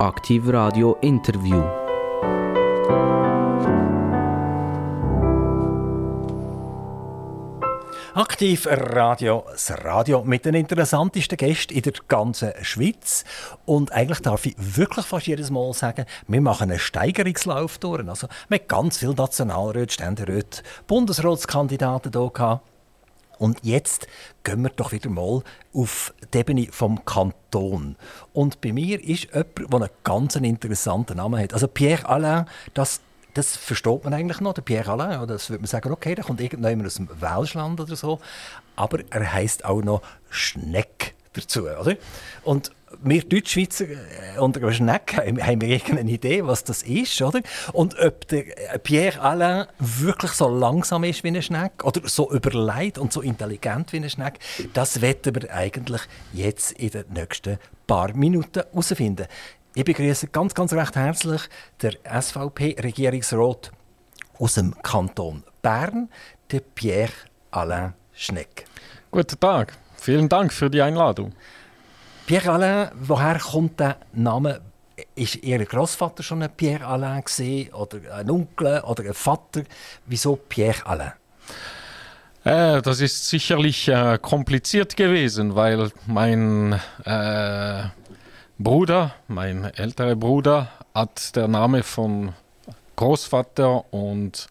Aktiv Radio Interview. Aktiv Radio, das Radio mit den interessantesten Gästen in der ganzen Schweiz. Und eigentlich darf ich wirklich fast jedes Mal sagen, wir machen einen Steigerungslauf durch. Also, wir haben ganz viele Nationalräte, Ständeräte, Bundesratskandidaten hier gehabt. Und jetzt gehen wir doch wieder mal auf die Ebene vom Kanton. Und bei mir ist jemand, der einen ganz interessanten Namen hat. Also Pierre Alain, das das versteht man eigentlich noch, der Pierre Alain. Oder das würde man sagen, okay, der kommt irgendjemand aus dem Welschland oder so. Aber er heißt auch noch Schneck dazu, oder? Und wir Deutschschweizer äh, unter Schneck haben wir irgendeine Idee, was das ist, oder? Und ob der äh, Pierre Alain wirklich so langsam ist wie ein Schneck oder so überlegt und so intelligent wie ein Schneck, das werden wir eigentlich jetzt in den nächsten paar Minuten herausfinden. Ich begrüße ganz, ganz recht herzlich der SVP-Regierungsrat aus dem Kanton Bern, der Pierre Alain Schneck. Guten Tag, vielen Dank für die Einladung. Pierre Alain, woher kommt der Name? Ist Ihr Großvater schon ein Pierre Alain gewesen, oder ein Onkel oder ein Vater? Wieso Pierre Alain? Äh, das ist sicherlich äh, kompliziert gewesen, weil mein äh, Bruder, mein älterer Bruder, hat der Name von Großvater und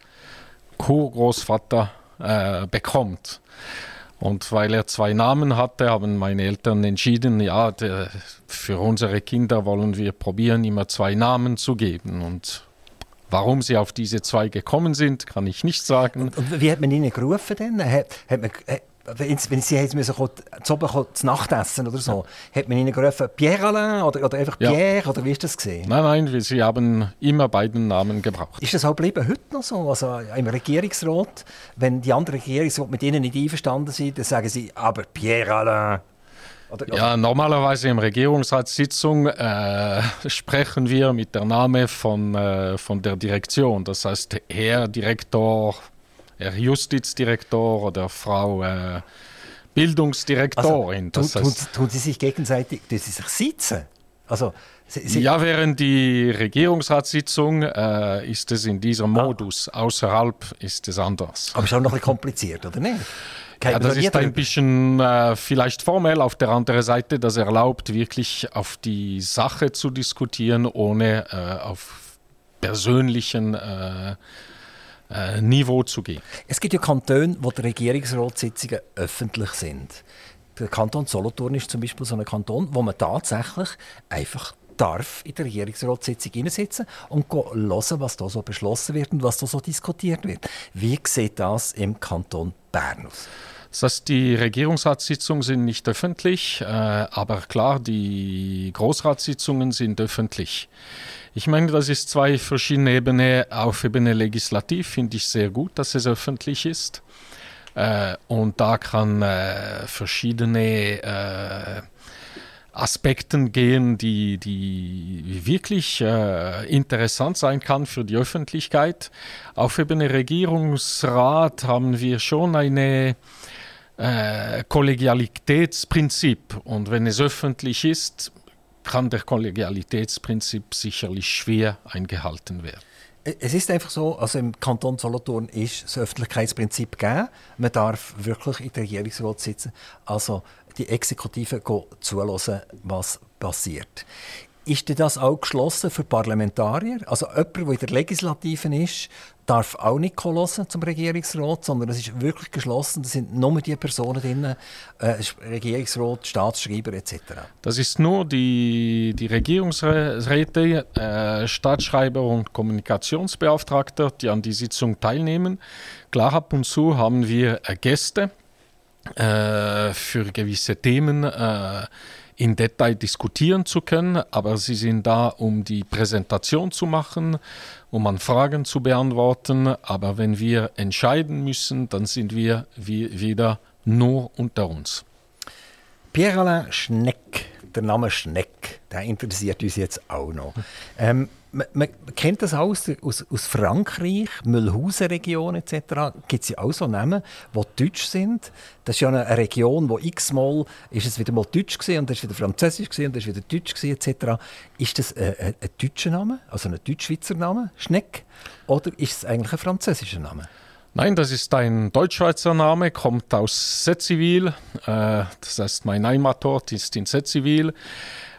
Co-Großvater äh, bekommt. Und weil er zwei Namen hatte, haben meine Eltern entschieden, ja, der, für unsere Kinder wollen wir probieren, immer zwei Namen zu geben. Und warum sie auf diese zwei gekommen sind, kann ich nicht sagen. Und, und wie hat man ihnen gerufen denn? Hat, hat man, wenn, sie jetzt müssen, zu oben zu Nacht essen oder so, ja. hat man ihnen gerufen Pierre Alain oder, oder einfach Pierre ja. oder wie ist das gesehen? Nein, nein, sie haben immer beiden Namen gebraucht. Ist das auch geblieben heute noch so? Also im Regierungsrat, wenn die anderen Regierungsrat mit ihnen nicht einverstanden sind, dann sagen sie, aber Pierre Alain. Oder, ja, normalerweise im Regierungsratssitzung äh, sprechen wir mit der Name von, äh, von der Direktion. Das heißt, Herr Direktor Herr Justizdirektor oder Frau äh, Bildungsdirektorin. Also, tun, tun, tun, Sie sich gegenseitig, tun Sie sich sitzen? Also, Sie, Sie ja, während die Regierungsratssitzung äh, ist es in diesem ah. Modus. Außerhalb ist es anders. Aber ist auch noch ein bisschen kompliziert, oder nicht? Ja, das ist ein bisschen äh, vielleicht formell. Auf der anderen Seite, das erlaubt wirklich auf die Sache zu diskutieren, ohne äh, auf persönlichen äh, äh, Niveau zu gehen. Es gibt ja Kantone, wo die Regierungsratssitzungen öffentlich sind. Der Kanton Solothurn ist zum Beispiel so ein Kanton, wo man tatsächlich einfach darf in der Regierungsratssitzung hineinsitzen und hören, was da so beschlossen wird und was da so diskutiert wird. Wie sieht das im Kanton Bern aus? Das heißt, die Regierungsratssitzungen sind nicht öffentlich, äh, aber klar, die Großratssitzungen sind öffentlich. Ich meine, das ist zwei verschiedene Ebenen. Auf Ebene Legislativ finde ich sehr gut, dass es öffentlich ist. Äh, und da kann äh, verschiedene äh, Aspekten gehen, die, die wirklich äh, interessant sein kann für die Öffentlichkeit. Auf Ebene Regierungsrat haben wir schon eine äh, Kollegialitätsprinzip und wenn es öffentlich ist, kann der Kollegialitätsprinzip sicherlich schwer eingehalten werden. Es ist einfach so, also im Kanton Solothurn ist das Öffentlichkeitsprinzip gegeben. Man darf wirklich in der Regierungsrat sitzen, also die Exekutive zulassen, was passiert. Ist das auch geschlossen für Parlamentarier? Also jemand, der in der Legislative ist, darf auch nicht hören zum Regierungsrat, sondern es ist wirklich geschlossen. Da sind nur die Personen drin, äh, Regierungsrat, Staatsschreiber etc. Das ist nur die, die Regierungsräte, äh, Staatsschreiber und Kommunikationsbeauftragte, die an die Sitzung teilnehmen. Klar, ab und zu haben wir äh, Gäste äh, für gewisse Themen äh, in Detail diskutieren zu können, aber sie sind da, um die Präsentation zu machen, um an Fragen zu beantworten. Aber wenn wir entscheiden müssen, dann sind wir wie wieder nur unter uns. Pierre-Alain Schneck, der Name Schneck, der interessiert uns jetzt auch noch. Ähm, man, man, kennt das aus, aus, aus Frankreich, Mühlhausen-Region etc. Gibt es ja auch so Namen, die deutsch sind. Das ist ja eine, Region, wo x-mal ist es wieder mal deutsch gewesen, und dann ist wieder französisch gewesen, und dann ist wieder deutsch gewesen, etc. Ist das ein, ein, ein deutscher Name, also ein deutsch-schweizer Name, Schneck, oder ist es eigentlich ein französischer Name? Nein, das ist ein Deutschschweizer Name, kommt aus Setzivil. Äh, das heißt, mein Heimatort ist in Setzivil.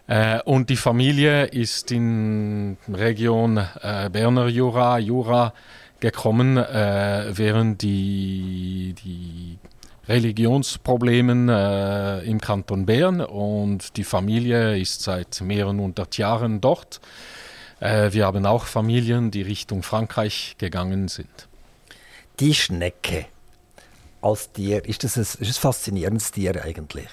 Äh, und die Familie ist in Region äh, Berner Jura, Jura gekommen, äh, während die, die Religionsproblemen äh, im Kanton Bern und die Familie ist seit mehreren hundert Jahren dort. Äh, wir haben auch Familien, die Richtung Frankreich gegangen sind. Die Schnecke als Tier, ist das ein, ist ein faszinierendes Tier eigentlich?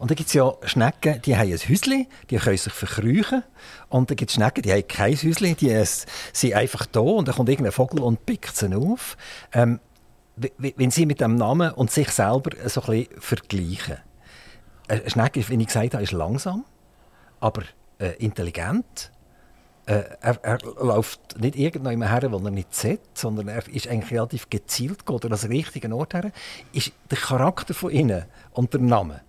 Und dann gibt es ja Schnecken, die haben ein Häuschen, die können sich verkrüchen. Und dann gibt es Schnecken, die haben kein Häuschen, die sind einfach da und dann kommt irgendein Vogel und pickt sie auf. Ähm, wenn Sie mit dem Namen und sich selber so ein bisschen vergleichen. Eine Schnecke, wie ich gesagt habe, ist langsam, aber äh, intelligent. Äh, er, er, läuft nicht irgendwann her, wo er nicht sieht, sondern er ist eigentlich relativ gezielt, geht an den richtigen Ort her. Ist der Charakter von ihnen und der Name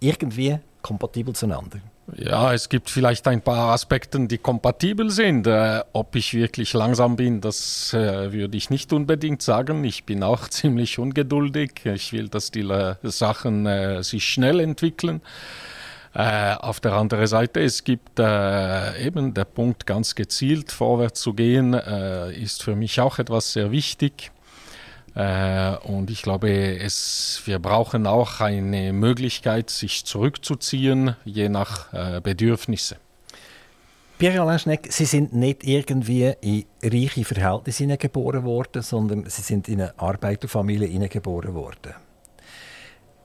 irgendwie kompatibel zueinander? Ja, es gibt vielleicht ein paar Aspekte, die kompatibel sind. Äh, ob ich wirklich langsam bin, das äh, würde ich nicht unbedingt sagen. Ich bin auch ziemlich ungeduldig. Ich will, dass die äh, Sachen äh, sich schnell entwickeln. Äh, auf der anderen Seite, es gibt äh, eben der Punkt, ganz gezielt vorwärts zu gehen, ist für mich auch etwas sehr wichtig. Äh, und ich glaube, es, wir brauchen auch eine Möglichkeit, sich zurückzuziehen, je nach äh, Bedürfnisse. Pierre-Alain Schneck, Sie sind nicht irgendwie in reiche Verhältnisse geboren worden, sondern Sie sind in eine Arbeiterfamilie geboren worden.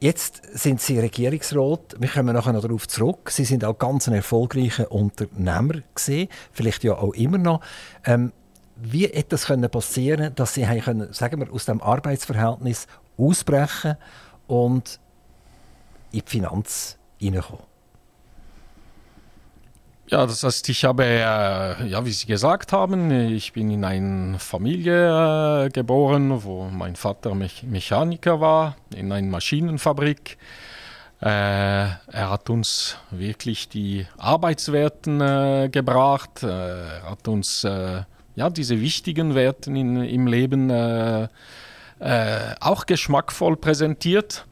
Jetzt sind Sie Regierungsrat. Wir kommen nachher noch darauf zurück. Sie sind auch ganz ein erfolgreicher Unternehmer gesehen, vielleicht ja auch immer noch. Ähm, wie hätte es passieren dass sie können, sagen wir, aus dem Arbeitsverhältnis ausbrechen und in die Finanz hineinkommen? Ja, das heißt, ich habe, äh, ja, wie Sie gesagt haben, ich bin in einer Familie äh, geboren, wo mein Vater Me Mechaniker war, in einer Maschinenfabrik. Äh, er hat uns wirklich die Arbeitswerten gebracht. Er hat uns ja, diese wichtigen Werte in, im Leben äh, äh, auch geschmackvoll präsentiert.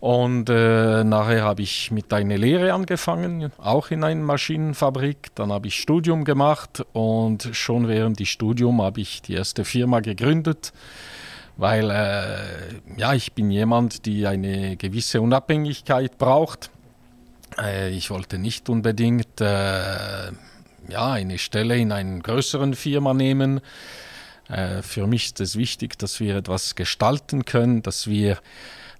Und äh, nachher habe ich mit einer Lehre angefangen, auch in einer Maschinenfabrik. Dann habe ich Studium gemacht und schon während des Studiums habe ich die erste Firma gegründet, weil äh, ja, ich bin jemand, die eine gewisse Unabhängigkeit braucht. Äh, ich wollte nicht unbedingt äh, ja, eine Stelle in einer größeren Firma nehmen. Äh, für mich ist es wichtig, dass wir etwas gestalten können, dass wir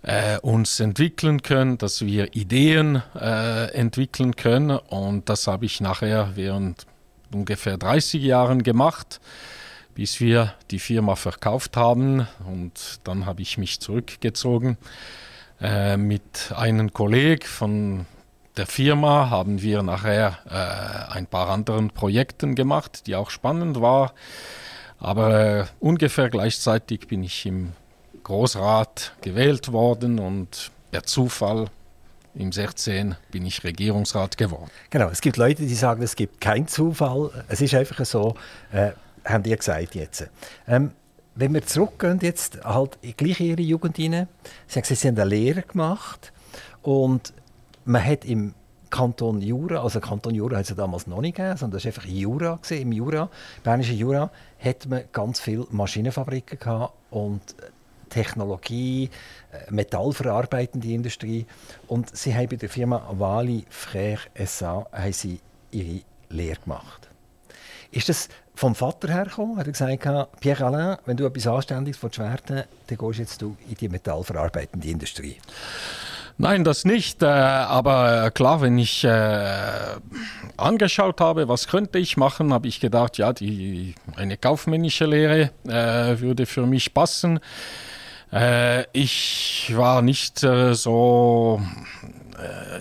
äh, uns entwickeln können, dass wir Ideen äh, entwickeln können. Und das habe ich nachher während ungefähr 30 Jahren gemacht, bis wir die Firma verkauft haben. Und dann habe ich mich zurückgezogen. Äh, mit einem Kollegen von der Firma haben wir nachher äh, ein paar anderen Projekten gemacht, die auch spannend waren. Aber äh, ungefähr gleichzeitig bin ich im Großrat gewählt worden und per Zufall im 16 bin ich Regierungsrat geworden. Genau, es gibt Leute, die sagen, es gibt keinen Zufall. Es ist einfach so, äh, haben die gesagt jetzt. Ähm, wenn wir zurückgehen jetzt halt gleich Ihre Jugend hinein, Sie haben gesagt, Sie haben eine Lehre gemacht und man hat im Kanton Jura, also Kanton Jura hat es ja damals noch nicht gegeben, sondern das war einfach Jura. Gewesen. Im Jura, Bernische Jura, hat man ganz viele Maschinenfabriken gehabt und Technologie, äh, metallverarbeitende Industrie. Und sie haben bei der Firma Wali Frère SA sie ihre Lehre gemacht. Ist das vom Vater hergekommen? Hat er gesagt, Pierre Alain, wenn du etwas Anständiges werden dann gehst jetzt du in die metallverarbeitende Industrie? Nein, das nicht. Äh, aber äh, klar, wenn ich äh, angeschaut habe, was könnte ich machen, habe ich gedacht, ja, die, eine kaufmännische Lehre äh, würde für mich passen. Äh, ich war nicht äh, so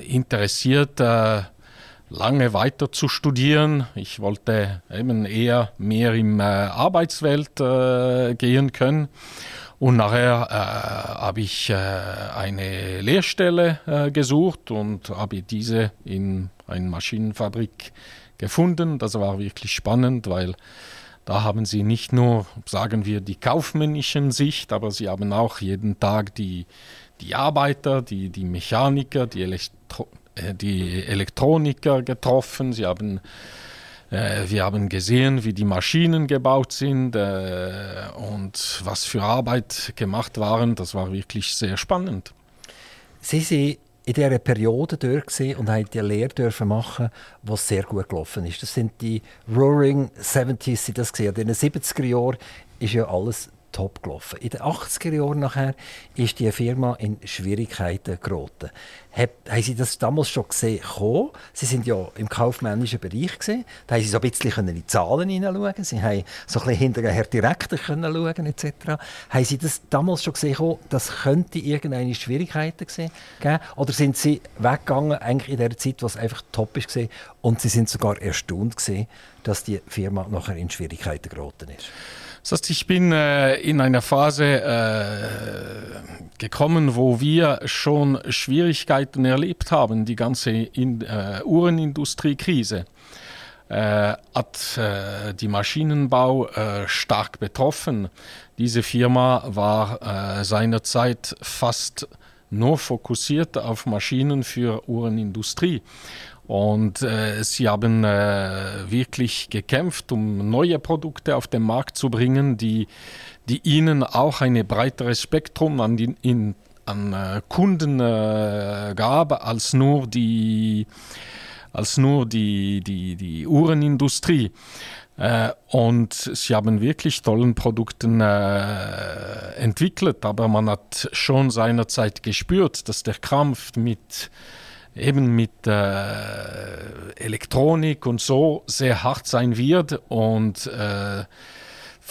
interessiert lange weiter zu studieren. Ich wollte eben eher mehr in äh, Arbeitswelt äh, gehen können. Und nachher äh, habe ich äh, eine Lehrstelle äh, gesucht und habe diese in einer Maschinenfabrik gefunden. Das war wirklich spannend, weil da haben sie nicht nur, sagen wir, die kaufmännischen Sicht, aber sie haben auch jeden Tag die, die Arbeiter, die, die Mechaniker, die, Elektro äh, die Elektroniker getroffen. Sie haben äh, wir haben gesehen, wie die Maschinen gebaut sind äh, und was für Arbeit gemacht waren. Das war wirklich sehr spannend. Sie sind in dieser Periode dort und haben die Lehre dürfen machen, was sehr gut gelaufen ist. Das sind die Roaring 70s, das gesehen. In den 70er Jahren ist ja alles top gelaufen. In den 80er Jahren nachher ist die Firma in Schwierigkeiten geraten. Hab, haben Sie das damals schon gesehen? Kommen? Sie sind ja im kaufmännischen Bereich gesehen. Da haben Sie so ein bisschen in die Zahlen hineinschauen. Sie haben so ein bisschen hinter den Herr Direktor können schauen etc. Haben Sie das damals schon gesehen? Das könnte irgendeine Schwierigkeiten geben? Oder sind Sie weggegangen eigentlich in der Zeit, was einfach top ist und Sie sind sogar erstaunt gesehen, dass die Firma nachher in Schwierigkeiten geraten ist? Das heißt, ich bin äh, in einer Phase äh, gekommen, wo wir schon Schwierigkeiten erlebt haben. Die ganze in, äh, Uhrenindustriekrise äh, hat äh, die Maschinenbau äh, stark betroffen. Diese Firma war seinerzeit fast nur fokussiert auf Maschinen für Uhrenindustrie. Und äh, sie haben äh, wirklich gekämpft, um neue Produkte auf den Markt zu bringen, die, die ihnen auch ein breiteres Spektrum an, die, in, an äh, Kunden äh, gab, als nur die, als nur die, die, die Uhrenindustrie. Äh, und sie haben wirklich tollen Produkten äh, entwickelt, aber man hat schon seinerzeit gespürt, dass der Kampf mit eben mit äh, Elektronik und so sehr hart sein wird und äh,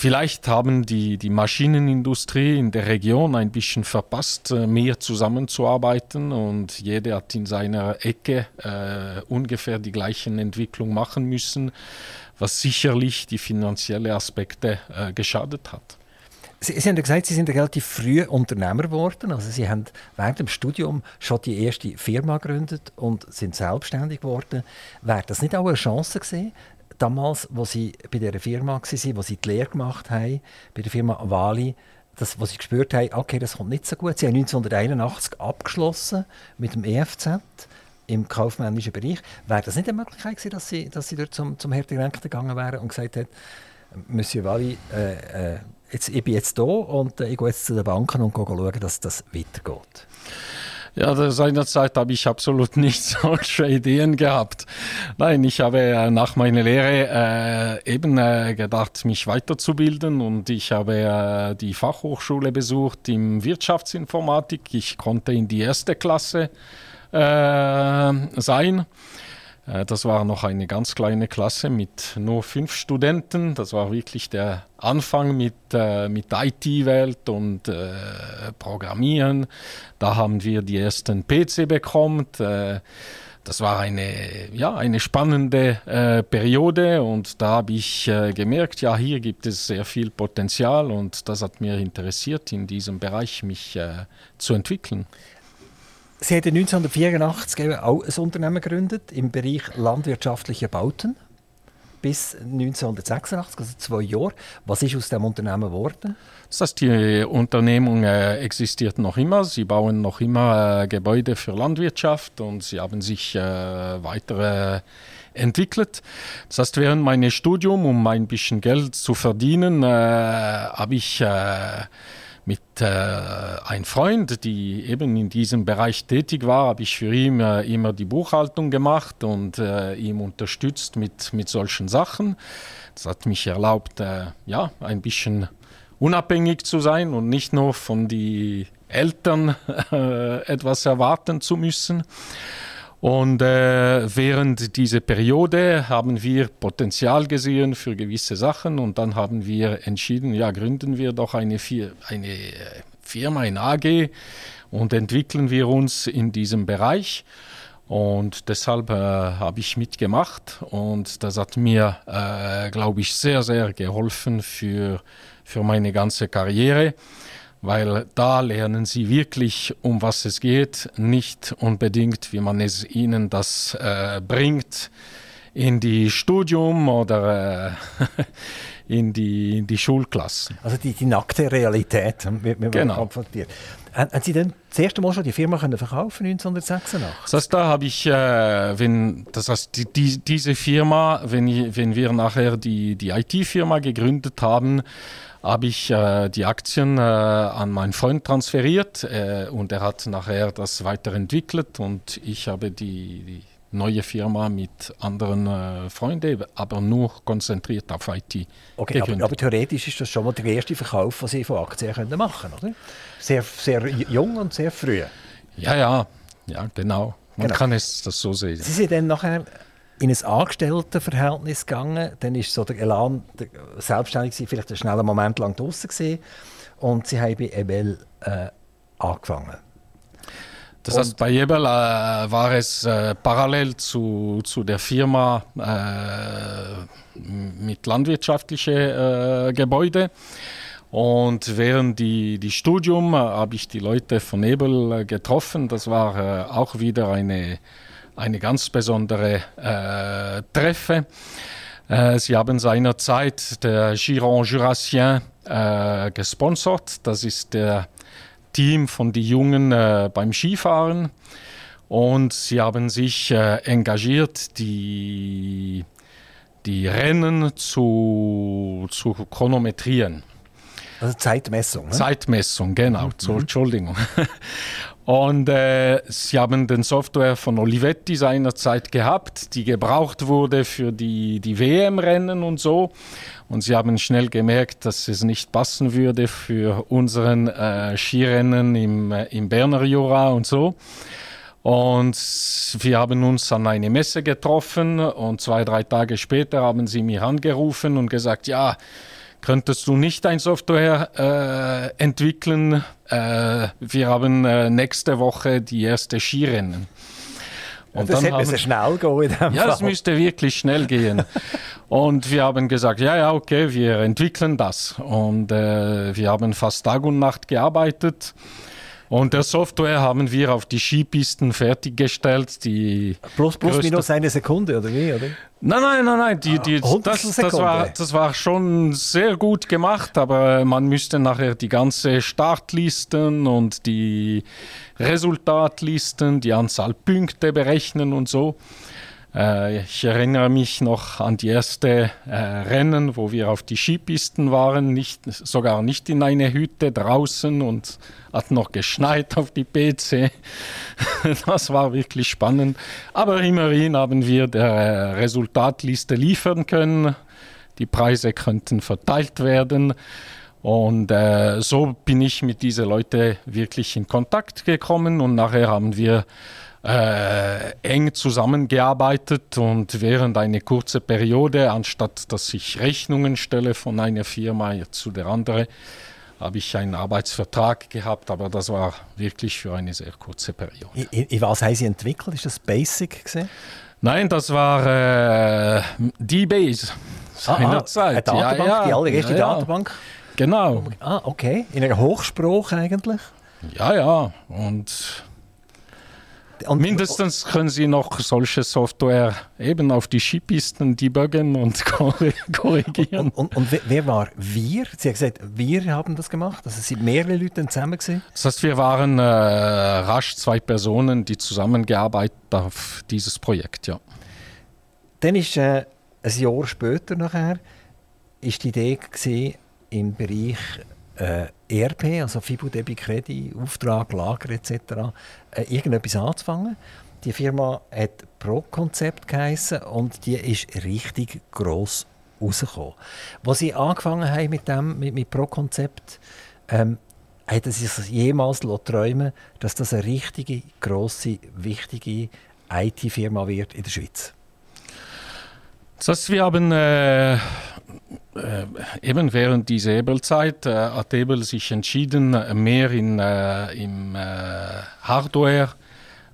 Vielleicht haben die, die Maschinenindustrie in der Region ein bisschen verpasst, äh, mehr zusammenzuarbeiten und jeder hat in seiner Ecke äh, ungefähr die gleichen Entwicklungen machen müssen, was sicherlich die finanziellen Aspekte äh, geschadet hat. Sie, Sie haben ja gesagt, Sie sind relativ früh Unternehmer geworden. Also Sie haben während dem Studium schon die erste Firma gegründet und sind selbstständig geworden. Wäre das nicht auch eine Chance gewesen, damals, wo Sie bei dieser Firma waren, wo Sie die Lehre gemacht haben, bei der Firma Wali, das, wo Sie gespürt haben, okay, das kommt nicht so gut. Sie haben 1981 abgeschlossen mit dem EFZ im kaufmännischen Bereich. Wäre das nicht eine Möglichkeit gewesen, dass Sie, dass Sie dort zum, zum Herr Direktor gegangen wären und gesagt hätten, Monsieur Wali, äh, äh, jetzt, ich bin jetzt da und äh, ich gehe jetzt zu den Banken und schaue, dass das weitergeht. Ja, seinerzeit habe ich absolut nicht solche Ideen gehabt. Nein, ich habe äh, nach meiner Lehre äh, eben äh, gedacht, mich weiterzubilden und ich habe äh, die Fachhochschule besucht im Wirtschaftsinformatik. Ich konnte in die erste Klasse äh, sein. Äh, das war noch eine ganz kleine Klasse mit nur fünf Studenten. Das war wirklich der Anfang mit, äh, mit IT-Welt und äh, Programmieren. Da haben wir die ersten PC bekommen. Äh, das war eine, ja, eine spannende äh, Periode und da habe ich äh, gemerkt, ja, hier gibt es sehr viel Potenzial und das hat mir interessiert, in diesem Bereich mich zu entwickeln. Sie haben 1984 auch ein Unternehmen gegründet im Bereich landwirtschaftliche Bauten bis 1986, also zwei Jahre. Was ist aus dem Unternehmen geworden? Das heißt, die Unternehmung äh, existiert noch immer. Sie bauen noch immer äh, Gebäude für Landwirtschaft und sie haben sich äh, weiter entwickelt. Das heißt, während meines Studiums, um ein bisschen Geld zu verdienen, äh, habe ich äh, mit äh, einem Freund, die eben in diesem Bereich tätig war, habe ich für ihn äh, immer die Buchhaltung gemacht und äh, ihm unterstützt mit, mit solchen Sachen. Das hat mich erlaubt, äh, ja, ein bisschen unabhängig zu sein und nicht nur von den Eltern äh, etwas erwarten zu müssen. Und äh, während dieser Periode haben wir Potenzial gesehen für gewisse Sachen und dann haben wir entschieden, ja, gründen wir doch eine, eine äh, Firma, eine AG und entwickeln wir uns in diesem Bereich. Und deshalb äh, habe ich mitgemacht und das hat mir, äh, glaube ich, sehr, sehr geholfen für, für meine ganze Karriere, weil da lernen sie wirklich, um was es geht, nicht unbedingt, wie man es ihnen das äh, bringt in die Studium oder äh, in, die, in die Schulklassen. Also die, die nackte Realität wird man Genau. konfrontiert. Haben Sie dann das erste Mal schon die Firma können verkaufen 1986? Das heißt, da habe ich, äh, wenn, das heißt, die, die, diese Firma, wenn, ich, wenn wir nachher die, die IT-Firma gegründet haben, habe ich äh, die Aktien äh, an meinen Freund transferiert äh, und er hat nachher das weiterentwickelt und ich habe die, die neue Firma mit anderen äh, Freunden, aber nur konzentriert auf IT Okay, aber, aber theoretisch ist das schon mal der erste Verkauf, den Sie von Aktien können machen oder? Sehr, sehr jung und sehr früh. ja, ja, ja, genau. Man Genau. kann es das so sehen. Sie sind dann nachher in ein Angestelltenverhältnis gegangen. Dann ist so der Elan der, selbstständig gewesen, vielleicht einen schnellen Moment lang draußen gesehen und Sie haben bei Ebel äh, angefangen. Das heißt, bei Jebel äh, war es äh, parallel zu, zu der Firma äh, mit landwirtschaftlichen äh, Gebäude. Und während die, die Studium äh, habe ich die Leute von Ebel äh, getroffen. Das war auch wieder eine, eine ganz besondere äh, Treffe. Äh, sie haben seinerzeit der Giron Jurassien äh, gesponsert. Das ist der Team von den Jungen äh, beim Skifahren. Und sie haben sich äh, engagiert, die, die Rennen zu, zu chronometrieren. Also Zeitmessung. Ne? Zeitmessung, genau. So, Entschuldigung. Und äh, sie haben den Software von Olivetti seinerzeit gehabt, die gebraucht wurde für die, die WM-Rennen und so. Und sie haben schnell gemerkt, dass es nicht passen würde für unseren äh, Skirennen im, äh, im Berner Jura und so. Und wir haben uns an eine Messe getroffen und zwei, drei Tage später haben sie mich angerufen und gesagt, ja, könntest du nicht ein Software äh, entwickeln? Äh, wir haben äh, nächste Woche die erste Skirennen. Und das hätte haben- müssen schnell gehen in dem ja, Fall. müsste wirklich schnell gehen. Und wir haben gesagt, ja, ja, okay, wir entwickeln das. Und äh, wir haben fast Tag und Nacht gearbeitet. Und der Software haben wir auf die Skipisten fertiggestellt. Die Plus, plus minus eine Sekunde, oder wie? Oder? Nein, nein, nein, nein. Die, die, das, Hundertstel das, war, das war schon sehr gut gemacht, aber man müsste nachher die ganze Startlisten und die Resultatlisten, die Anzahl Punkte berechnen und so. Äh, ich erinnere mich noch an die erste äh, Rennen, wo wir auf die Skipisten waren, nicht, sogar nicht in eine Hütte draußen und hat noch geschneit auf die PC. Das war wirklich spannend. Aber immerhin haben wir der äh, Resultatliste liefern können. Die Preise könnten verteilt werden. Und äh, so bin ich mit diesen Leuten wirklich in Kontakt gekommen und nachher haben wir äh, eng zusammengearbeitet und während einer kurzen Periode, anstatt dass ich Rechnungen stelle von einer Firma zu der anderen, habe ich einen Arbeitsvertrag gehabt, aber das war wirklich für eine sehr kurze Periode. In, in, in was haben Sie entwickelt? Ist das Basic gesehen? Nein, das war äh, D-Base seinerzeit. Eine Datenbank, Ja, ja, die allererste ja. Datenbank. Genau. Ah, okay. In einer Hochspruch eigentlich. Ja, ja. Und Und, mindestens können Sie noch solche Software eben auf die Skipisten debuggen und korri- korrigieren. Und, und, und wer- war wir? Sie haben gesagt, wir haben das gemacht. Also es sind mehrere Leute zusammen gewesen. Das heißt, wir waren äh, rasch zwei Personen, die zusammengearbeitet auf dieses Projekt, ja. Dann ist äh, ein Jahr später nachher ist die Idee gewesen, im Bereich äh, ERP, also Fibu Debit Credit, Auftrag, Lager etc. Äh, irgendetwas anzufangen. Die Firma hat Pro-Konzept geheissen und die ist richtig gross rausgekommen. Als sie angefangen haben mit dem, mit, mit Pro-Konzept, ähm, hätten sie sich jemals träumen dass das eine richtige, grosse, wichtige IT-Firma wird in der Schweiz? Das wir haben äh, äh, eben während dieser Ebel-Zeit äh, hat Ebel sich entschieden, mehr in, äh, im äh, Hardware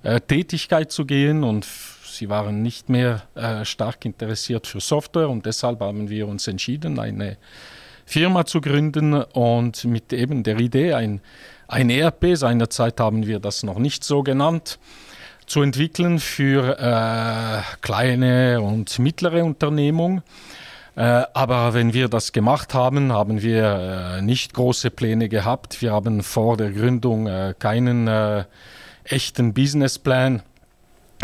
äh, Tätigkeit zu gehen und sie waren nicht mehr äh, stark interessiert für Software und deshalb haben wir uns entschieden, eine Firma zu gründen und mit eben der Idee, ein, ein ERP, seinerzeit haben wir das noch nicht so genannt, zu entwickeln für äh, kleine und mittlere Unternehmungen. Äh, aber wenn wir das gemacht haben, haben wir äh, nicht große Pläne gehabt. Wir haben vor der Gründung äh, keinen echten Businessplan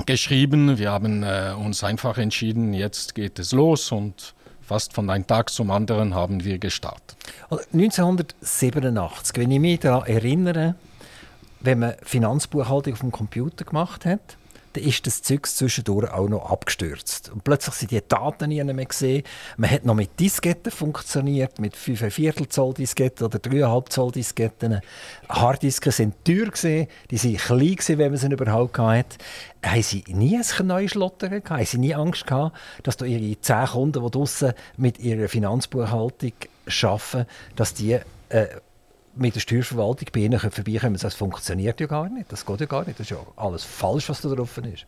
geschrieben. Wir haben uns einfach entschieden, jetzt geht es los und fast von einem Tag zum anderen haben wir gestartet. 1987, wenn ich mich daran erinnere, wenn man Finanzbuchhaltung auf dem Computer gemacht hat, dann ist das Zeug zwischendurch auch noch abgestürzt. Und plötzlich sind die Daten nie mehr gesehen. Man hat noch mit Disketten funktioniert, mit 5,25 Zoll Disketten oder 3,5 Zoll Disketten. Harddisken sind teuer gewesen, die sind klein gewesen, wenn man sie überhaupt hatte. Haben Sie nie ein neues Schlottern gehabt? Haben Sie nie Angst gehabt, dass da Ihre 10 Kunden, die draussen mit ihrer Finanzbuchhaltung arbeiten, dass die äh, mit der Steuerverwaltung bei Ihnen vorbeikommen. Das funktioniert ja gar nicht. Das geht ja gar nicht. Das ist ja alles falsch, was da drauf ist.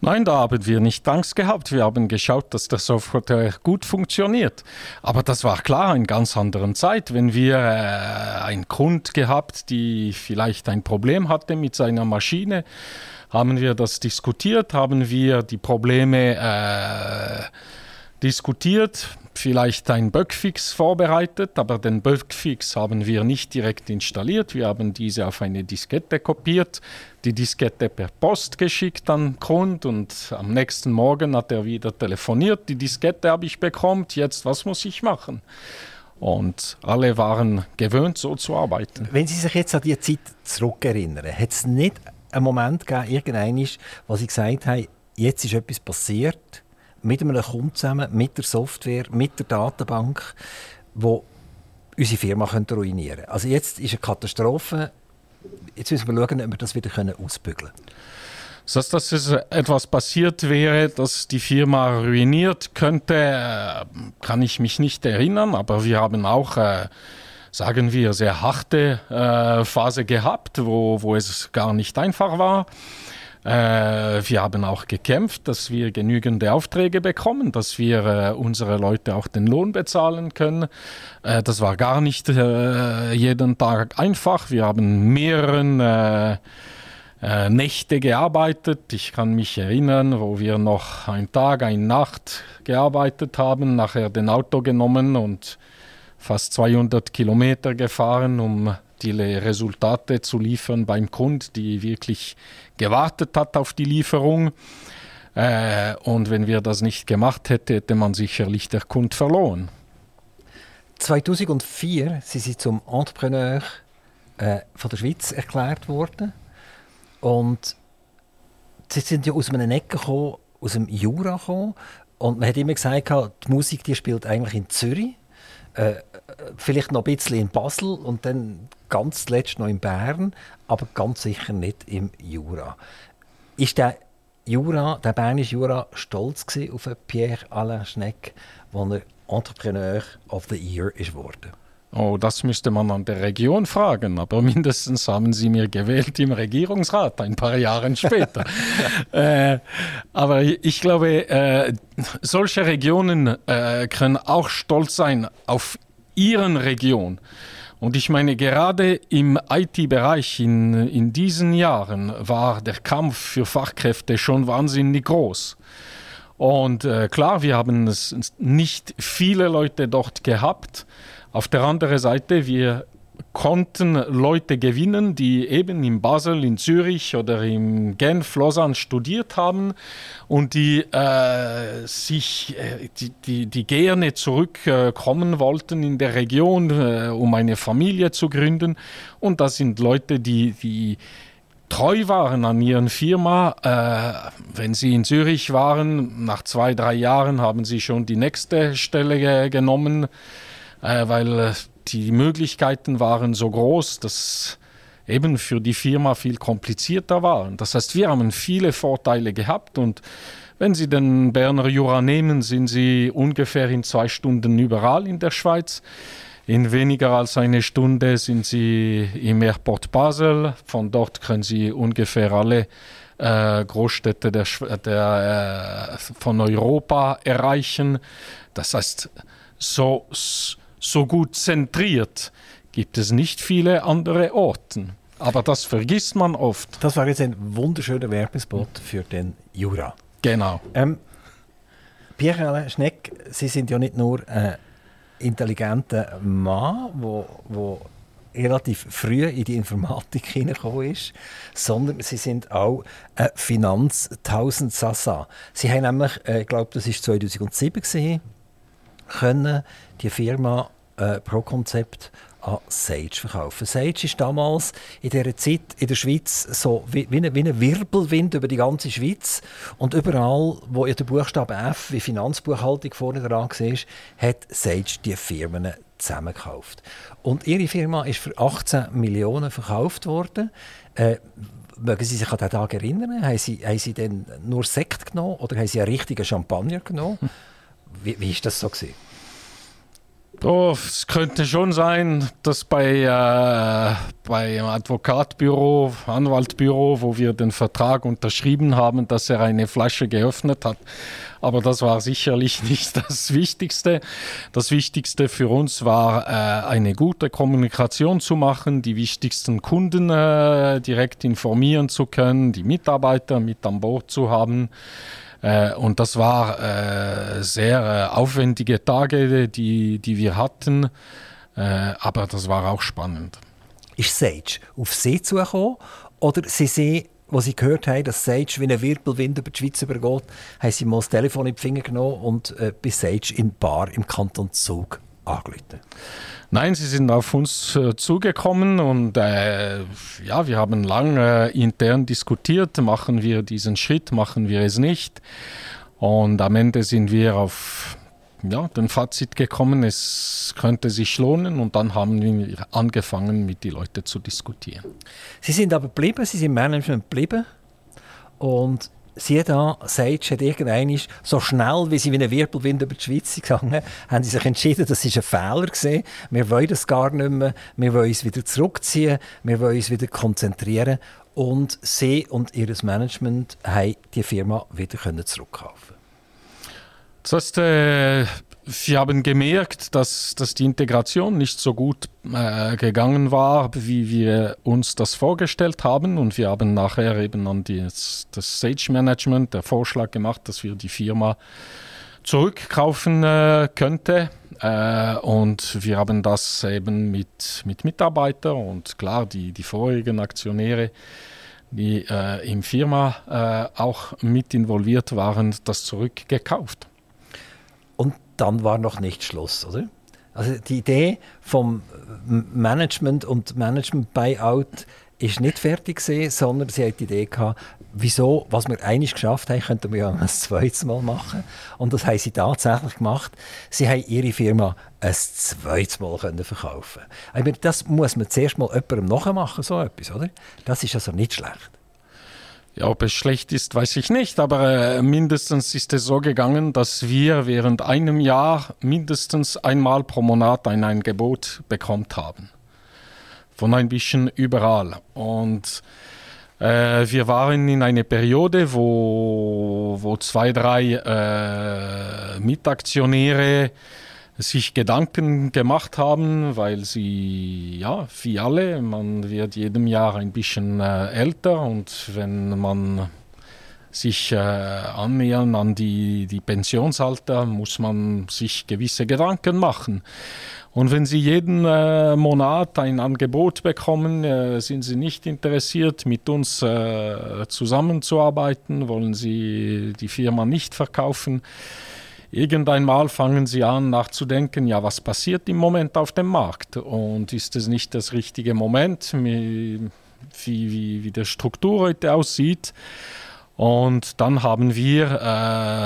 Nein, da haben wir nicht Angst gehabt. Wir haben geschaut, dass der Software gut funktioniert. Aber das war klar in ganz anderen Zeit. Wenn wir äh, einen Kund gehabt, die vielleicht ein Problem hatte mit seiner Maschine, haben wir das diskutiert, haben wir die Probleme äh, diskutiert, vielleicht ein Bugfix vorbereitet, aber den Bugfix haben wir nicht direkt installiert. Wir haben diese auf eine Diskette kopiert, die Diskette per Post geschickt an Grund und am nächsten Morgen hat er wieder telefoniert. Die Diskette habe ich bekommen, jetzt was muss ich machen? Und alle waren gewöhnt, so zu arbeiten. Wenn Sie sich jetzt an die Zeit zurückerinnern, hat es nicht einen Moment gegeben, irgendeinen, wo Sie gesagt haben, jetzt ist etwas passiert, mit einem Kunden zusammen, mit der Software, mit der Datenbank, wo unsere Firma könnte ruinieren könnte. Also jetzt ist eine Katastrophe. Jetzt müssen wir schauen, ob wir das wieder ausbügeln können. Dass das etwas passiert wäre, dass die Firma ruiniert könnte, äh, kann ich mich nicht erinnern. Aber wir haben auch, äh, sagen wir, sehr harte äh, Phase gehabt, wo, wo es gar nicht einfach war. Äh, wir haben auch gekämpft, dass wir genügende Aufträge bekommen, dass wir äh, unsere Leute auch den Lohn bezahlen können. Äh, das war gar nicht jeden Tag einfach. Wir haben mehreren Nächte gearbeitet. Ich kann mich erinnern, wo wir noch einen Tag, eine Nacht gearbeitet haben, nachher den Auto genommen und fast 200 Kilometer gefahren, um die Resultate zu liefern beim Kunden, die wirklich gewartet hat auf die Lieferung. Äh, und wenn wir das nicht gemacht hätten, hätte man sicherlich der Kunde verloren. 2004 sind Sie zum Entrepreneur äh, von der Schweiz erklärt worden. Und Sie sind ja aus einem Ecke gekommen, aus dem Jura gekommen. Und man hat immer gesagt, die Musik die spielt eigentlich in Zürich. Äh, vielleicht noch ein bisschen in Basel und dann ganz zuletzt noch in Bern, aber ganz sicher nicht im Jura. Ist der Jura, der bernische Jura, stolz auf Pierre Alain Schneck, als er Entrepreneur of the Year ist worden? Oh, das müsste man an der Region fragen, aber mindestens haben sie mir gewählt im Regierungsrat ein paar Jahre später. äh, aber ich glaube, äh, solche Regionen äh, können auch stolz sein auf ihren Region. Und ich meine, gerade im IT-Bereich in, in diesen Jahren war der Kampf für Fachkräfte schon wahnsinnig groß. Und äh, klar, wir haben nicht viele Leute dort gehabt. Auf der anderen Seite, wir konnten Leute gewinnen, die eben in Basel, in Zürich oder in Genf, Lausanne studiert haben und die äh, sich, äh, die, die, die, gerne zurückkommen äh, wollten in der Region, äh, um eine Familie zu gründen. Und das sind Leute, die, die treu waren an ihren Firma. Äh, wenn sie in Zürich waren, nach zwei, drei Jahren haben sie schon die nächste Stelle genommen äh, weil äh, die Möglichkeiten waren so groß, dass eben für die Firma viel komplizierter war. Das heißt, wir haben viele Vorteile gehabt und wenn Sie den Berner Jura nehmen, sind Sie ungefähr in zwei Stunden überall in der Schweiz. In weniger als eine Stunde sind Sie im Airport Basel. Von dort können Sie ungefähr alle äh, Großstädte der, der, äh, von Europa erreichen. Das heißt, so, so gut zentriert gibt es nicht viele andere Orte. Aber das vergisst man oft. Das war jetzt ein wunderschöner Werbespot für den Jura. Genau. Ähm, Pierre Schneck, Sie sind ja nicht nur ein intelligenter Mann, wo, wo relativ früh in die Informatik hineingekommen ist, sondern sie sind auch ein Finanztausendsassa. Sie haben nämlich, äh, ich glaube, das war 2007 gesehen, können die Firma äh, Pro Konzept an Sage verkaufen. Sage ist damals in dieser Zeit in der Schweiz so wie, wie, ein, wie ein Wirbelwind über die ganze Schweiz. Und überall, wo ihr der Buchstabe F wie Finanzbuchhaltung vorne dran war, hat Sage die Firmen zusammengekauft. Und ihre Firma ist für 18 Millionen verkauft worden. Äh, mögen Sie sich an diesen Tag erinnern? Haben Sie, haben Sie denn nur Sekt genommen oder haben Sie einen richtigen Champagner genommen? Wie, wie ist das so gewesen? Oh, es könnte schon sein, dass bei, äh, bei einem Advokatbüro, Anwaltbüro, wo wir den Vertrag unterschrieben haben, dass er eine Flasche geöffnet hat. Aber das war sicherlich nicht das Wichtigste. Das Wichtigste für uns war, äh, eine gute Kommunikation zu machen, die wichtigsten Kunden äh, direkt informieren zu können, die Mitarbeiter mit an Bord zu haben. Äh, und das war äh, sehr äh, aufwendige Tage, die, die wir hatten, äh, aber das war auch spannend. Ist Sage auf See zugekommen oder Sie sehen, wo Sie gehört haben, dass Sage wie ein Wirbelwind über die Schweiz übergeht, haben Sie mal das Telefon in die Finger genommen und äh, bei Sage in Bar im Kanton Zug angerufen? Nein, sie sind auf uns äh, zugekommen und äh, ja, wir haben lange äh, intern diskutiert, machen wir diesen Schritt, machen wir es nicht. Und am Ende sind wir auf ja, den Fazit gekommen, es könnte sich lohnen und dann haben wir angefangen, mit den Leuten zu diskutieren. Sie sind aber geblieben, Sie sind Management geblieben und siehe da, Sage hat irgendwann so schnell, wie sie wie ein Wirbelwind über die Schweiz gegangen haben sie sich entschieden, das ist ein Fehler gewesen. Wir wollen das gar nicht mehr. Wir wollen uns wieder zurückziehen. Wir wollen uns wieder konzentrieren. Und sie und ihr Management haben die Firma wieder zurückkaufen das heißt, äh, wir haben gemerkt, dass, dass die Integration nicht so gut äh, gegangen war, wie wir uns das vorgestellt haben. Und wir haben nachher eben an die, das Sage Management der Vorschlag gemacht, dass wir die Firma zurückkaufen äh, könnte. Äh, und wir haben das eben mit, mit Mitarbeitern und klar, die, die vorigen Aktionäre, die äh, im Firma äh, auch mit involviert waren, das zurückgekauft. Und dann war noch nicht Schluss, oder? Also die Idee vom Management und Management-Buyout ist nicht fertig gewesen, sondern sie hat die Idee gehabt, wieso, was wir einig geschafft haben, könnten wir ja ein zweites Mal machen. Und das haben sie tatsächlich gemacht. Sie haben ihre Firma ein zweites Mal können verkaufen. Ich meine, das muss man zuerst mal jemandem nachmachen, so etwas, oder? Das ist also nicht schlecht. Ja, ob es schlecht ist, weiß ich nicht, aber äh, mindestens ist es so gegangen, dass wir während einem Jahr mindestens einmal pro Monat ein Angebot bekommen haben. Von ein bisschen überall. Und äh, wir waren in einer Periode, wo, wo zwei, drei äh, Mitaktionäre sich Gedanken gemacht haben, weil sie, ja, wie alle, man wird jedem Jahr ein bisschen äh, älter und wenn man sich äh, annähern an die, die Pensionsalter, muss man sich gewisse Gedanken machen. Und wenn Sie jeden äh, Monat ein Angebot bekommen, äh, sind Sie nicht interessiert, mit uns äh, zusammenzuarbeiten, wollen Sie die Firma nicht verkaufen, irgendeinmal fangen sie an nachzudenken, ja, was passiert im Moment auf dem Markt und ist es nicht das richtige Moment, wie, wie, wie die Struktur heute aussieht. Und dann haben wir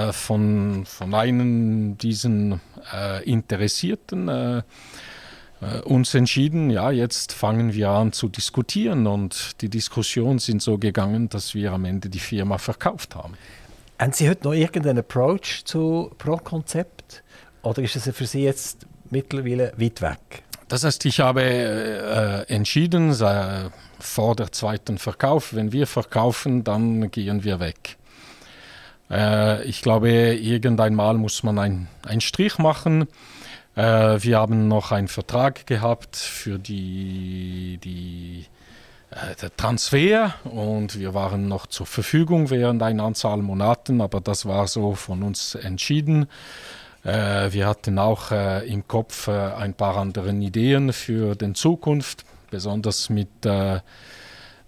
äh, von, von einem diesen äh, Interessierten äh, äh, uns entschieden, ja, jetzt fangen wir an zu diskutieren und die Diskussionen sind so gegangen, dass wir am Ende die Firma verkauft haben. Haben Sie heute noch irgendeinen Approach zu Pro-Konzept? Oder ist es für Sie jetzt mittlerweile weit weg? Das heißt, ich habe äh, entschieden, äh, vor der zweiten Verkauf, wenn wir verkaufen, dann gehen wir weg. Äh, ich glaube, irgendwann mal muss man einen Strich machen. Äh, wir haben noch einen Vertrag gehabt für die, die äh, Transfer und wir waren noch zur Verfügung während einer Anzahl Monaten, aber das war so von uns entschieden. Äh, wir hatten auch äh, im Kopf äh, ein paar andere Ideen für die Zukunft, besonders mit,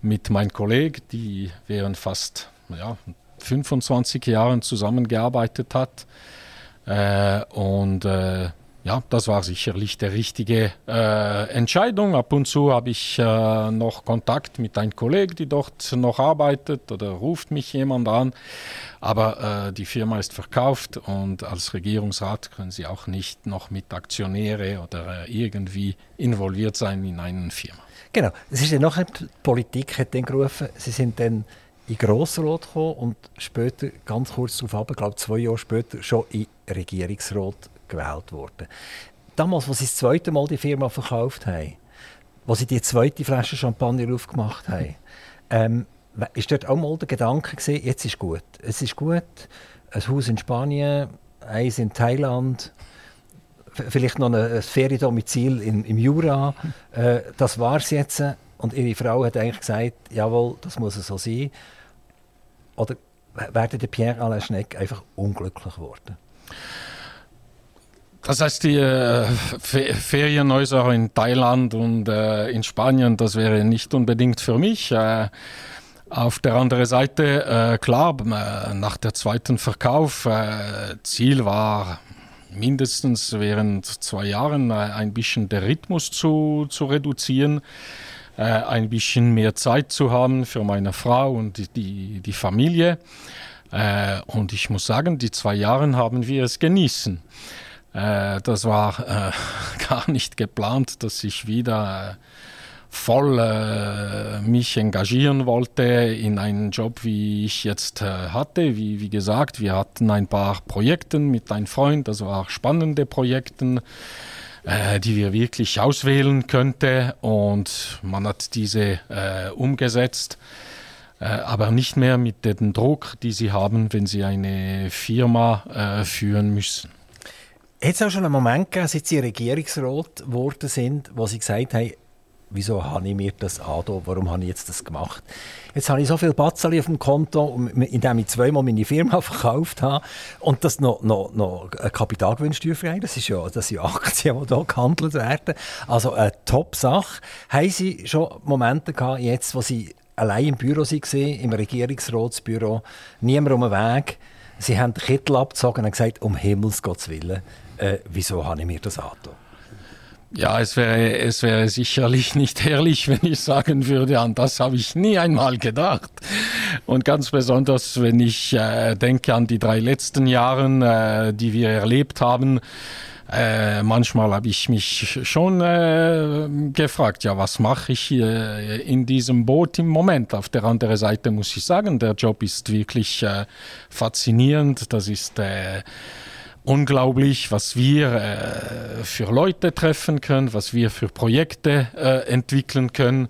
mit meinem Kollegen, die während fast ja, 25 Jahren zusammengearbeitet hat. und ja, das war sicherlich die richtige äh, Entscheidung. Ab und zu habe ich äh, noch Kontakt mit einem Kollegen, die dort noch arbeitet oder ruft mich jemand an. Aber äh, die Firma ist verkauft und als Regierungsrat können Sie auch nicht noch mit Aktionäre oder äh, irgendwie involviert sein in eine Firma. Genau, es ist ja nachher, die Politik hat dann gerufen, Sie sind dann in Grossrot gekommen und später, ganz kurz darauf, ich glaube zwei Jahre später, schon in Regierungsrat gewählt worden. Damals, als sie das zweite Mal die Firma verkauft haben, als sie die zweite Flasche Champagner aufgemacht haben, ähm, ist dort auch mal der Gedanke gewesen, jetzt ist gut. Es ist gut, ein Haus in Spanien, eins in Thailand, vielleicht noch ein Feriendomizil im, im Jura. Äh, das war es jetzt. Und ihre Frau hat eigentlich gesagt, jawohl, das muss so sein. Oder wäre der Pierre-Alain Schneck einfach unglücklich geworden? Das heißt, die äh, Ferienhäuser in Thailand und äh, in Spanien, das wäre nicht unbedingt für mich. Äh, auf der anderen Seite, äh, klar, äh, nach der zweiten Verkauf, äh, Ziel war mindestens während zwei Jahren ein bisschen der Rhythmus zu, zu reduzieren, ein bisschen mehr Zeit zu haben für meine Frau und die, die, die Familie. und ich muss sagen, die zwei Jahre haben wir es genießen. Äh, das war äh, gar nicht geplant, dass ich wieder äh, voll äh, mich engagieren wollte in einen Job, wie ich jetzt äh, hatte. Wie, wie gesagt, wir hatten ein paar Projekte mit einem Freund, das waren spannende Projekte, äh, die wir wirklich auswählen könnten und man hat diese umgesetzt aber nicht mehr mit dem Druck, die sie haben, wenn sie eine Firma führen müssen. Hat es auch schon einen Moment gegeben, seit Sie Regierungsrat geworden sind, wo Sie gesagt haben, wieso habe ich mir das angetan, warum habe ich jetzt das gemacht? Jetzt habe ich so viel Batzeli auf dem Konto, indem ich zweimal meine Firma verkauft habe und das noch, noch, noch eine Kapitalgewinnsteuerfrei, das ja, das sind Aktien, die hier gehandelt werden. Also eine Top-Sache. Haben Sie schon Momente gehabt, jetzt, wo Sie allein im Büro waren, im Regierungsratsbüro, niemand um den Weg, Sie haben den Kittel abgezogen und gesagt, um Himmels Gottes Willen, äh, wieso habe ich mir das angetan? Ja, es wäre, es wäre sicherlich nicht herrlich, wenn ich sagen würde, an das habe ich nie einmal gedacht. Und ganz besonders, wenn ich äh, denke an die drei letzten Jahre, äh, die wir erlebt haben. Äh, manchmal habe ich mich schon äh, gefragt, ja, was mache ich hier in diesem Boot im Moment? Auf der anderen Seite muss ich sagen, der Job ist wirklich äh, faszinierend. Das ist äh, unglaublich, was wir äh, für Leute treffen können, was wir für Projekte äh, entwickeln können.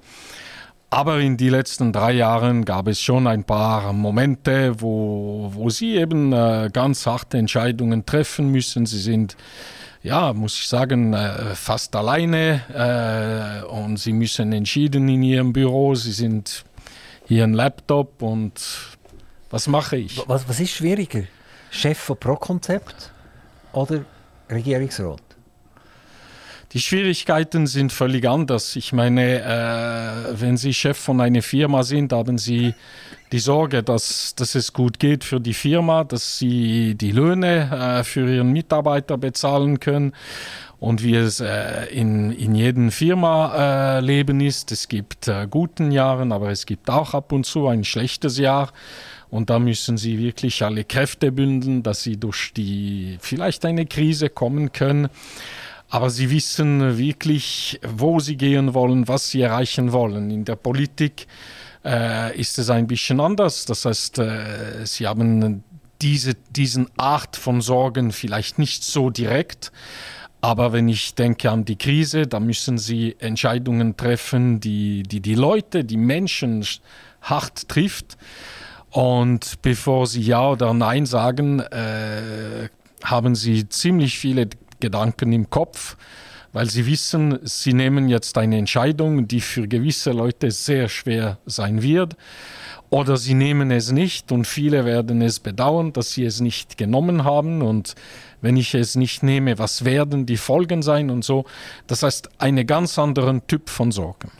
Aber in den letzten drei Jahren gab es schon ein paar Momente, wo, wo sie eben äh, ganz harte Entscheidungen treffen müssen. Sie sind, ja, muss ich sagen, äh, fast alleine äh, und sie müssen entschieden in ihrem Büro. Sie sind hier ein Laptop und was mache ich? Was, was ist schwieriger? Chef von Pro-Konzept oder Regierungsrat? Die Schwierigkeiten sind völlig anders. Ich meine, äh, wenn Sie Chef von einer Firma sind, haben Sie die Sorge, dass, dass es gut geht für die Firma, dass Sie die Löhne äh, für Ihren Mitarbeiter bezahlen können. Und wie es äh, in, in jedem Firma äh, Leben ist, es gibt äh, guten Jahren, aber es gibt auch ab und zu ein schlechtes Jahr. Und da müssen sie wirklich alle Kräfte bündeln, dass sie durch die vielleicht eine Krise kommen können. Aber sie wissen wirklich, wo sie gehen wollen, was sie erreichen wollen. In der Politik äh, ist es ein bisschen anders. Das heißt, äh, sie haben diese diesen Art von Sorgen vielleicht nicht so direkt, Aber wenn ich denke an die Krise, da müssen sie Entscheidungen treffen, die die, die Leute, die Menschen hart trifft. Und bevor sie Ja oder Nein sagen, äh, haben sie ziemlich viele Gedanken im Kopf, weil sie wissen, sie nehmen jetzt eine Entscheidung, die für gewisse Leute sehr schwer sein wird. Oder sie nehmen es nicht und viele werden es bedauern, dass sie es nicht genommen haben. Und wenn ich es nicht nehme, was werden die Folgen sein und so. Das heißt, einen ganz anderen Typ von Sorgen.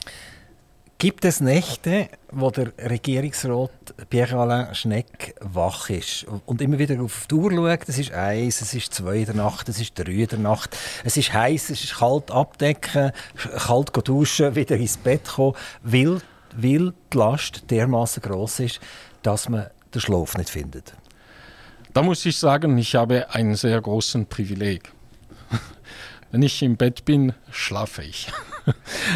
Gibt es Nächte, wo der Regierungsrat Pierre-Alain Schneck wach ist und immer wieder auf die Uhr schaut? Es ist eins, es ist zwei der Nacht, es ist drei der Nacht. Es ist heiß, es ist kalt abdecken, kalt duschen, wieder ins Bett kommen, weil, weil die Last dermaßen groß ist, dass man den Schlaf nicht findet. Da muss ich sagen, ich habe einen sehr großen Privileg. Wenn ich im Bett bin, schlafe ich.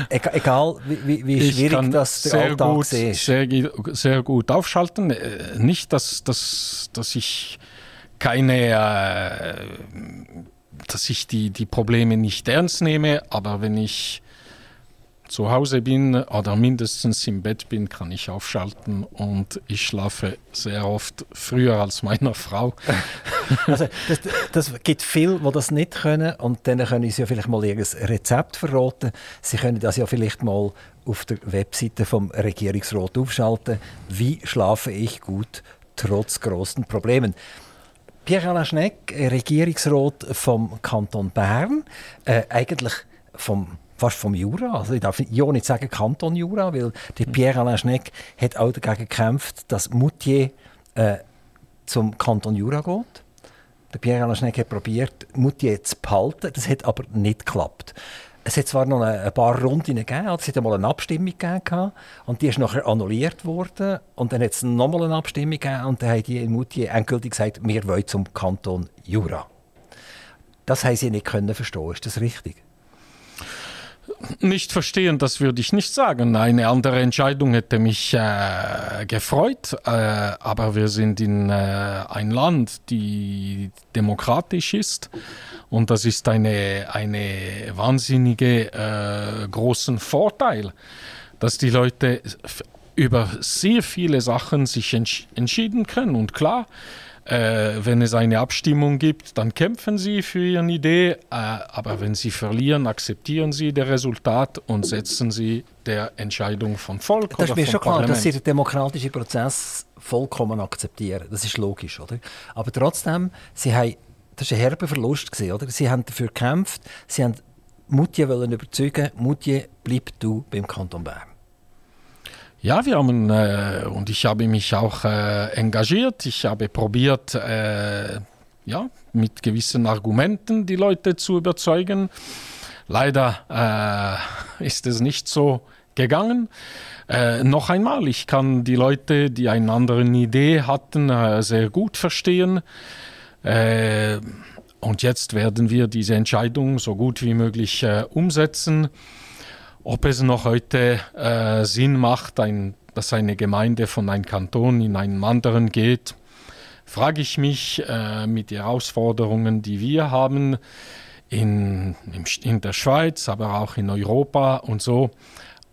Egal, wie, wie schwierig das der sehr Alltag gut, ist. Sehr, sehr gut aufschalten. Äh, nicht, dass, dass, dass ich keine, äh, dass ich die, die Probleme nicht ernst nehme, aber wenn ich zu Hause bin oder mindestens im Bett bin, kann ich aufschalten und ich schlafe sehr oft früher als meine Frau. also das, das gibt viele, die das nicht können und dann können sie ja vielleicht mal ihr Rezept verraten. Sie können das ja vielleicht mal auf der Webseite vom Regierungsrat aufschalten. Wie schlafe ich gut trotz großen Problemen? Pierre-Alain Schneck, Regierungsrat vom Kanton Bern, äh, eigentlich vom fast vom Jura. Also ich darf ja nicht sagen Kanton Jura, weil der Pierre-Alain Schneck hat auch dagegen gekämpft, dass Moutier äh, zum Kanton Jura geht. Der Pierre-Alain Schneck hat probiert, Moutier zu behalten. Das hat aber nicht geklappt. Es hat zwar noch ein paar Runden gegeben, es hat einmal eine Abstimmung gegeben und die ist nachher annulliert worden und dann hat es nochmal eine Abstimmung gegeben und dann haben die in Moutier endgültig gesagt, wir wollen zum Kanton Jura. Das haben sie nicht können verstehen. Ist das richtig? Nicht verstehen, das würde ich nicht sagen. Eine andere Entscheidung hätte mich äh, gefreut, äh, aber wir sind in äh, ein Land, die demokratisch ist und das ist eine, eine wahnsinnige äh, großen Vorteil, dass die Leute über sehr viele Sachen sich entsch entschieden können und klar, äh, wenn es eine Abstimmung gibt, dann kämpfen sie für ihre Idee, äh, aber wenn sie verlieren, akzeptieren sie das Resultat und setzen sie der Entscheidung vom Volk. Das ist mir schon klar, dass sie den demokratischen Prozess vollkommen akzeptieren. Das ist logisch, oder? Aber trotzdem, sie haben, das war ein herber Verlust, gewesen, oder? Sie haben dafür gekämpft, sie haben Moutier überzeugen, Moutier, bleib du beim Kanton Bern. Ja, wir haben äh, und ich habe mich auch äh, engagiert. Ich habe probiert, äh, ja, mit gewissen Argumenten die Leute zu überzeugen. Leider äh, ist es nicht so gegangen. Äh, noch einmal, ich kann die Leute, die eine andere Idee hatten, äh, sehr gut verstehen. und jetzt werden wir diese Entscheidung so gut wie möglich umsetzen ob es noch heute äh, Sinn macht, ein, dass eine Gemeinde von einem Kanton in einen anderen geht, frage ich mich äh, mit den Herausforderungen, die wir haben in, in der Schweiz, aber auch in Europa und so.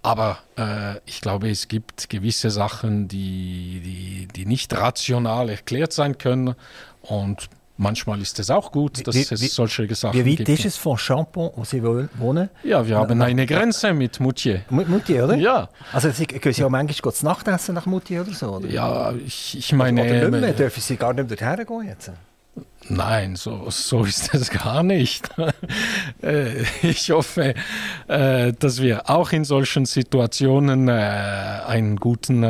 Aber äh, ich glaube, es gibt gewisse Sachen, die, die, die nicht rational erklärt sein können. Und Manchmal ist es auch gut, dass wie, es solche Sachen gibt. Wie weit gibt. ist es von Champon, wo Sie wohnen? Ja, wir haben eine Grenze mit Moutier. Mit Moutier, oder? Ja. Also Sie können ja auch manchmal zu Nacht essen nach Moutier oder so, oder? Ja, ich, ich meine... Oder nicht mehr, dürfen Sie gar nicht mehr dorthin gehen jetzt? Nein, so, so ist es gar nicht. Äh, ich hoffe, äh, dass wir auch in solchen Situationen äh, einen guten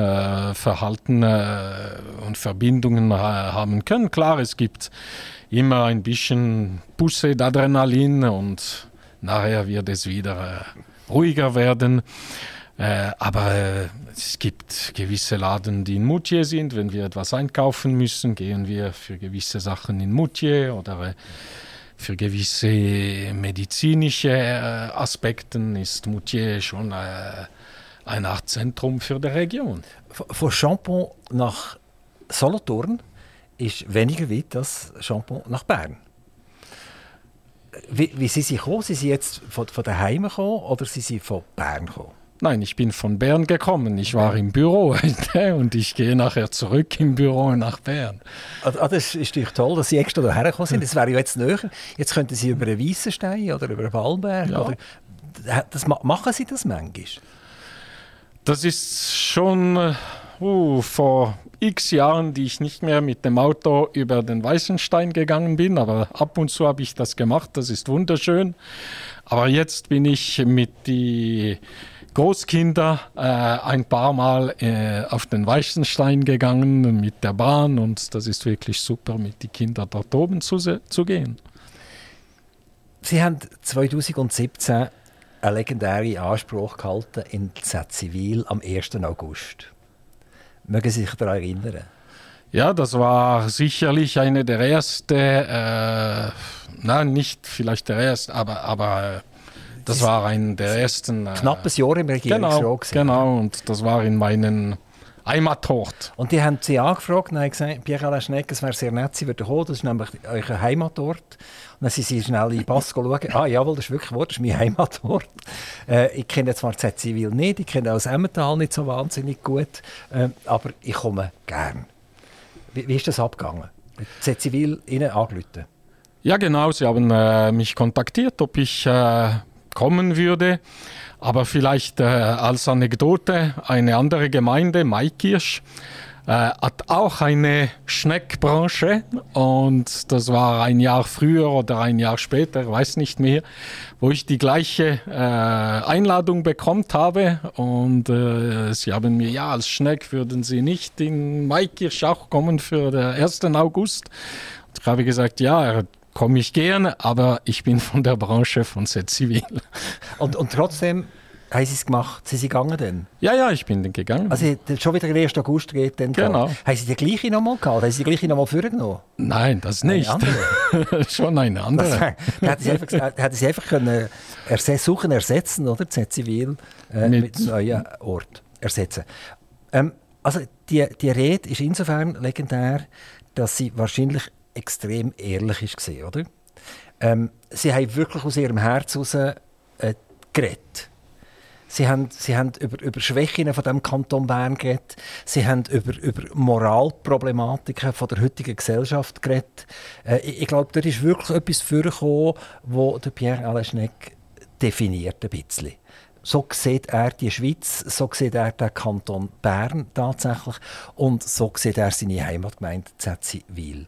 Verhalten und Verbindungen haben können. Klar, es gibt immer ein bisschen Busse d'Adrenalin und nachher wird es wieder ruhiger werden. Äh, aber äh, es gibt gewisse Laden, die in Moutier sind. Wenn wir etwas einkaufen müssen, gehen wir für gewisse Sachen in Moutier oder äh, für gewisse medizinische äh, Aspekte ist Moutier schon eine Art Zentrum für die Region. Von Champon nach Solothurn ist weniger weit als Champon nach Bern. Wie, wie sind Sie gekommen? Sind Sie jetzt von, von daheim gekommen oder sind Sie von Bern gekommen? Nein, ich bin von Bern gekommen. Ich war im Büro und ich gehe nachher zurück im Büro nach Bern. Ah, ah das ist natürlich toll, dass Sie extra hierher gekommen sind. Das wäre ja jetzt näher. Jetzt könnten Sie über einen Weissenstein oder über einen Ballberg. Ja. Oder, das, machen Sie das manchmal? Das ist schon uh, vor x Jahren, die ich nicht mehr mit dem Auto über den Weißenstein gegangen bin, aber ab und zu habe ich das gemacht. Das ist wunderschön. Aber jetzt bin ich mit die Großkinder äh, ein paar Mal äh, auf den Weißenstein gegangen mit der Bahn und das ist wirklich super, mit den Kindern dort oben zu, zu gehen. Sie haben 2017 einen legendären Anspruch gehalten in Z-Zivil am 1. August. Mögen Sie sich daran erinnern? Ja, das war sicherlich eine der ersten, äh, nein, nicht vielleicht der erste, aber, aber das war ein der ersten. Äh, knappes Jahr im Regierungsrat. Genau, genau, und das war in meinen Heimatort. Und die haben Sie angefragt und haben gesagt, Pierre-Alain Schneck, es wäre sehr nett, Sie würden kommen, das ist nämlich euer Heimatort. Und dann sind Sie schnell in den Pass schauen. Ah, jawohl, das ist wirklich wahr, das ist mein Heimatort. Äh, ich kenne zwar Z-Zivil nicht, ich kenne auch das Emmental nicht so wahnsinnig gut, äh, aber ich komme gern. Wie, wie ist das abgegangen? Z-Zivil Ihnen angerufen? Ja, genau. Sie haben äh, mich kontaktiert, ob ich äh, kommen würde. Aber vielleicht äh, als Anekdote, eine andere Gemeinde, Maikirsch, äh, hat auch eine Schneckbranche und das war ein Jahr früher oder ein Jahr später, weiß nicht mehr, wo ich die gleiche äh, Einladung bekommen habe und äh, sie haben mir, ja, als Schneck würden sie nicht in Maikirsch auch kommen für den 1. August. Und ich habe gesagt, ja, komme ich gerne, aber ich bin von der Branche von Set Zivil. Und, und trotzdem haben Sie es gemacht? Sind Sie gegangen denn? Ja, ja, ich bin dann gegangen. Also schon wieder der 1. August geht dann Genau. Gehabt. Haben Sie die gleiche nochmal gehabt? Haben Sie die gleiche nochmal vorgenommen? Nein, das nicht. Eine schon eine andere. da hätten Sie einfach, hätten Sie einfach können erse suchen, ersetzen, oder? Zivil äh, mit, mit einem neuen Ort ersetzen. Ähm, also die, die Rede ist insofern legendär, dass sie wahrscheinlich extrem ehrlich war, oder? Ähm, sie haben wirklich aus ihrem Herz heraus äh, geredet. Sie haben, sie haben über, über Schwächen von dem Kanton Bern geredet. Sie haben über, über Moralproblematiken von der heutigen Gesellschaft geredet. Äh, ich, ich glaube, da ist wirklich etwas vorgekommen, das Pierre Alain definiert ein bisschen. So sieht er die Schweiz, so sieht er den Kanton Bern tatsächlich und so sieht er seine Heimatgemeinde Zetzivil.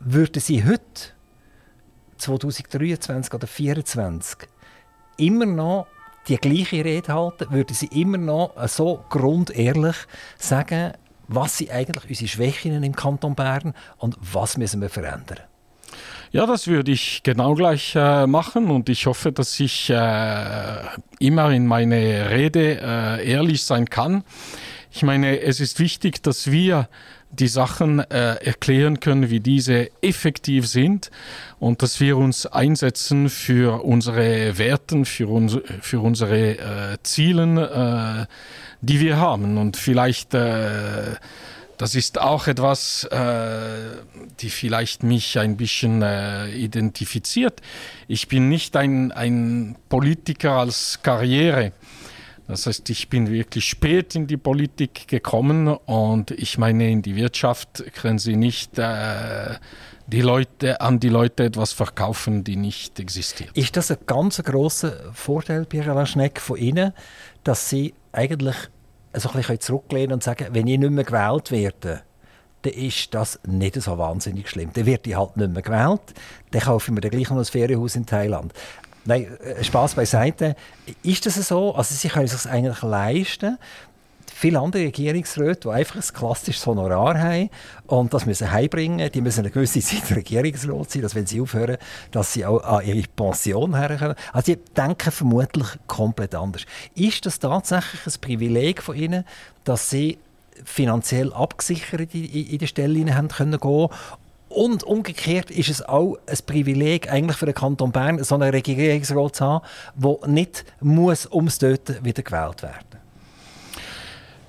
Würden Sie heute, 2023 oder 2024, immer noch die gleiche Rede halten, würden Sie immer noch so grundehrlich sagen, was sind eigentlich unsere Schwächen im Kanton Bern und was müssen wir verändern? Ja, das würde ich genau gleich äh, machen und ich hoffe, dass ich äh, immer in meine Rede äh, ehrlich sein kann. Ich meine, es ist wichtig, dass wir die Sachen äh, erklären können, wie diese effektiv sind und dass wir uns einsetzen für unsere Werten, für, uns, für unsere äh, Zielen, äh, die wir haben. Und vielleicht, äh, das ist auch etwas, äh, die vielleicht mich ein bisschen äh, identifiziert. Ich bin nicht ein, ein Politiker als Karriere. Das heißt, ich bin wirklich spät in die Politik gekommen und ich meine, in die Wirtschaft können Sie nicht äh, die Leute, an die Leute etwas verkaufen, die nicht existiert. Ist das ein ganz grosser Vorteil, Pierre Schneck, von Ihnen, dass Sie eigentlich so ein bisschen zurücklehnen und sagen, wenn ich nicht mehr gewählt werde, dann ist das nicht so wahnsinnig schlimm. Dann wird ich halt nicht mehr gewählt, dann kaufe ich mir gleich noch ein Ferienhaus in Thailand. Nein, äh, Spaß beiseite. Ist das so? Also Sie können sich das eigentlich leisten. Viele andere Regierungsräte, die einfach ein klassisches Honorar haben und das müssen heimbringen, die müssen eine gewisse Zeit Regierungsrat sein, dass wenn sie aufhören, dass sie auch an ihre Pension herkommen. Also die denken vermutlich komplett anders. Ist das tatsächlich ein Privileg von ihnen, dass sie finanziell abgesichert in, in die Stelle haben können gehen und umgekehrt ist es auch ein Privileg eigentlich für den Kanton Bern, so einen Regierungsrat zu haben, der nicht muss ums Töten wieder gewählt werden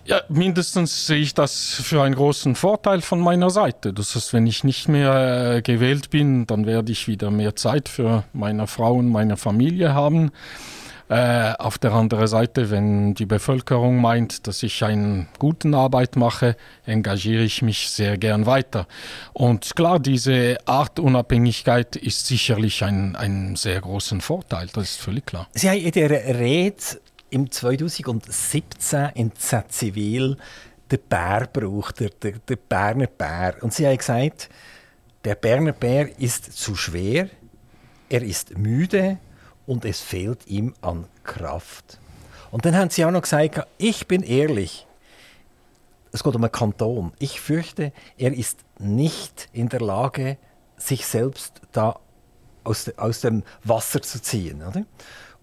Ja, mindestens sehe ich das für einen großen Vorteil von meiner Seite. Das heißt, wenn ich nicht mehr äh, gewählt bin, dann werde ich wieder mehr Zeit für meine Frau und meine Familie haben. Äh, auf der anderen Seite, wenn die Bevölkerung meint, dass ich eine gute Arbeit mache, engagiere ich mich sehr gern weiter. Und klar, diese Art Unabhängigkeit ist sicherlich ein, ein sehr großen Vorteil, das ist völlig klar. Sie haben in der Rede im 2017 in Zivil den Bär braucht, der, der, der Berner Bär. Und sie haben gesagt, der Berner Bär ist zu schwer, er ist müde und es fehlt ihm an Kraft. Und dann haben sie auch noch gesagt, ich bin ehrlich, es geht um einen Kanton. Ich fürchte, er ist nicht in der Lage, sich selbst da aus, aus dem Wasser zu ziehen. Oder?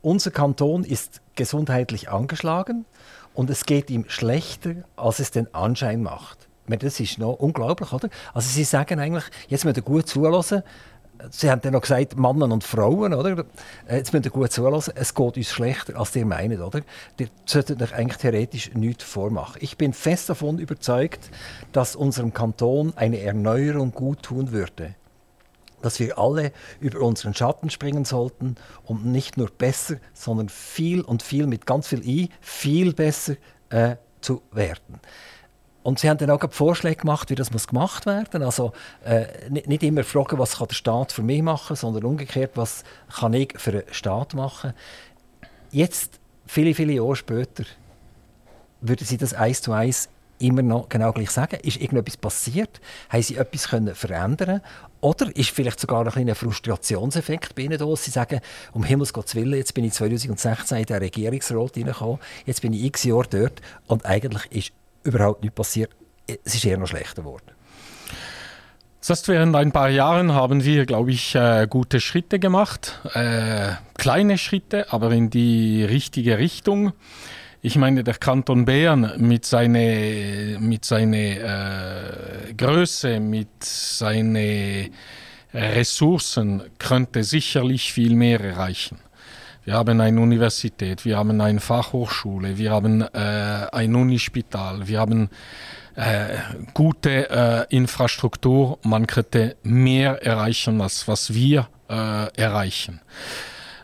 Unser Kanton ist gesundheitlich angeschlagen und es geht ihm schlechter, als es den Anschein macht. Das ist noch unglaublich, oder? Also Sie sagen eigentlich, jetzt müssen wir gut zulassen. Sie haben dann noch gesagt, Männer und Frauen, oder? Jetzt müsst ihr gut zulassen. Es geht uns schlechter, als ihr meint, oder? Ihr solltet euch eigentlich theoretisch nichts vormachen. Ich bin fest davon überzeugt, dass unserem Kanton eine Erneuerung gut tun würde dass wir alle über unseren Schatten springen sollten, um nicht nur besser, sondern viel und viel mit ganz viel I, viel besser äh, zu werden. Und sie haben dann auch Vorschläge gemacht, wie das muss gemacht werden Also äh, nicht, immer fragen, was kann der Staat für mich machen, sondern umgekehrt, was kann ich für den Staat machen. Jetzt, viele, viele Jahre später, würden sie das eins zu eins immer noch genau gleich sagen? Ist irgendetwas passiert? Haben sie etwas können verändern Oder ist vielleicht sogar ein kleiner Frustrationseffekt bei ihnen da, sie sagen, um Himmels Gottes Willen, jetzt bin ich 2016 in den Regierungsrat reingekommen, jetzt bin ich x Jahre dort und eigentlich ist überhaupt nichts passiert. Es ist eher noch schlechter geworden. Das heißt, während ein paar Jahren haben wir, glaube ich, äh, gute Schritte gemacht. Äh, kleine Schritte, aber in die richtige Richtung. Ich meine, der Kanton Bern mit seiner mit seine, äh, Größe, mit seinen Ressourcen könnte sicherlich viel mehr erreichen. Wir haben eine Universität, wir haben eine Fachhochschule, wir haben äh, ein Unispital, wir haben äh, gute äh, Infrastruktur. Man könnte mehr erreichen, als was wir äh, erreichen.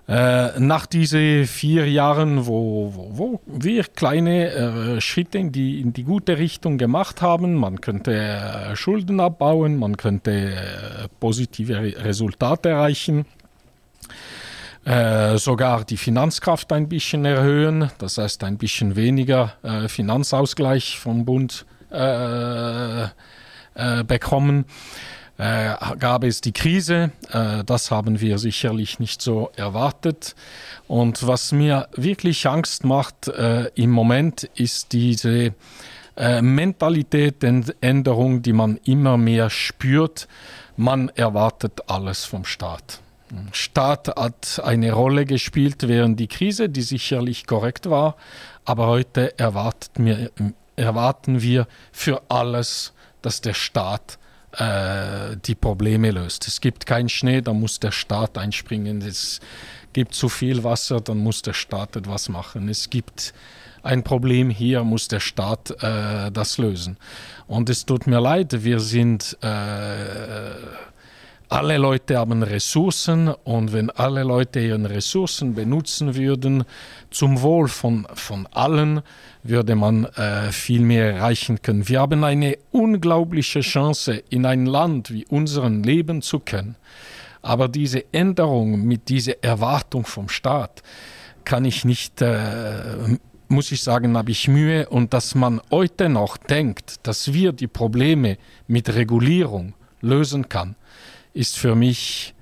Äh, nach diesen vier Jahren, wo, wo, wo wir kleine äh, Schritte in die, in die gute Richtung gemacht haben, man könnte Schulden abbauen, man könnte positive Re Resultate erreichen, äh, sogar die Finanzkraft ein bisschen erhöhen, das heißt ein bisschen weniger Finanzausgleich vom Bund bekommen äh, gab es die Krise. Äh, das haben wir sicherlich nicht so erwartet. Und was mir wirklich Angst macht äh, im Moment, ist diese äh, Mentalitätsänderung, die man immer mehr spürt. Man erwartet alles vom Staat. Staat hat eine Rolle gespielt während die Krise, die sicherlich korrekt war, aber heute mir, erwarten wir für alles, dass der Staat äh, die Probleme löst. Es gibt keinen Schnee, da muss der Staat einspringen. Es gibt zu viel Wasser, dann muss der Staat etwas machen. Es gibt ein Problem hier, muss der Staat äh, das lösen. Und es tut mir leid, wir sind äh, alle Leute haben Ressourcen und wenn alle Leute ihre Ressourcen benutzen würden zum Wohl von, von allen, würde man äh, viel mehr erreichen können. Wir haben eine unglaubliche Chance, in ein Land wie unseren leben zu können. Aber diese Änderung mit dieser Erwartung vom Staat kann ich nicht, äh, muss ich sagen, habe ich Mühe. Und dass man heute noch denkt, dass wir die Probleme mit Regulierung lösen kann, ist für mich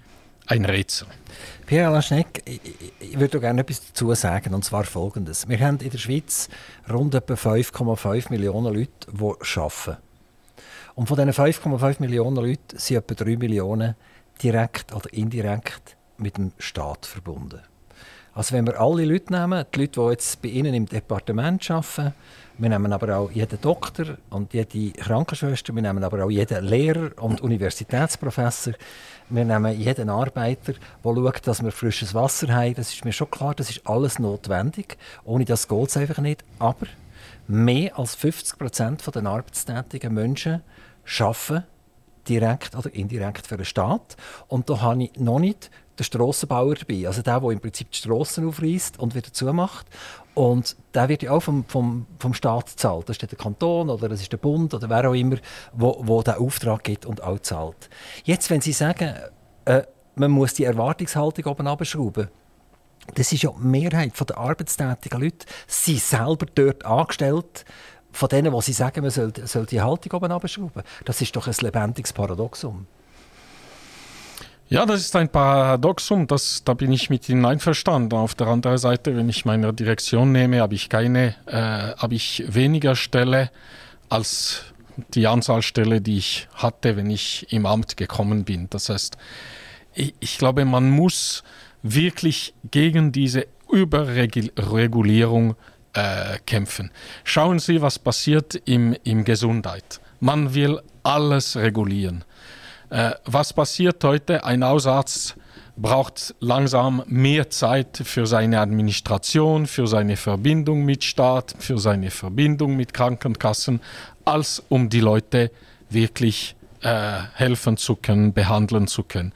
ein Rätsel. Pierre Laschneck, ich, ich würde gerne etwas dazu sagen, und zwar Folgendes. Wir haben in der Schweiz rund etwa 5,5 Millionen Leute, die arbeiten. Und von diesen 5,5 Millionen Leuten sind etwa 3 Millionen direkt oder indirekt mit dem Staat verbunden. Also wenn wir alle Leute nehmen, die Leute, die jetzt bei Ihnen im Departement arbeiten, wir nehmen aber auch jeden Doktor und jede Krankenschwester, wir nehmen aber auch jeden Lehrer und Universitätsprofessor, wir nehmen jeden Arbeiter, der schaut, dass wir frisches Wasser haben. Das ist mir schon klar, das ist alles notwendig. Ohne das geht es einfach nicht. Aber mehr als 50 Prozent der arbeitstätigen Menschen arbeiten direkt oder indirekt für den Staat. Und da habe ich noch nicht den Strassenbauer dabei, also der, der im Prinzip die Strassen aufreißt und wieder zumacht. Und der wird ja auch vom, vom, vom Staat gezahlt. Das ist der Kanton oder das ist der Bund oder wer auch immer, wo, wo den Auftrag gibt und auch zahlt. Jetzt, wenn Sie sagen, äh, man muss die Erwartungshaltung oben abschrauben, das ist ja die Mehrheit der arbeitstätigen Leute, sie selber dort angestellt, von denen, die sie sagen, man soll, soll die Haltung oben abschrauben. Das ist doch ein lebendiges Paradoxum. Ja, das ist ein Paradoxum, das, da bin ich mit Ihnen einverstanden. Auf der anderen Seite, wenn ich meine Direktion nehme, habe ich keine, äh, habe ich weniger Stelle als die Anzahl Stelle, die ich hatte, wenn ich im Amt gekommen bin. Das heißt, ich, ich glaube, man muss wirklich gegen diese Überregulierung äh, kämpfen. Schauen Sie, was passiert im, im Gesundheit. Man will alles regulieren. Äh, was passiert heute? Ein Hausarzt braucht langsam mehr Zeit für seine Administration, für seine Verbindung mit Staat, für seine Verbindung mit Krankenkassen, als um die Leute wirklich äh, helfen zu können, behandeln zu können.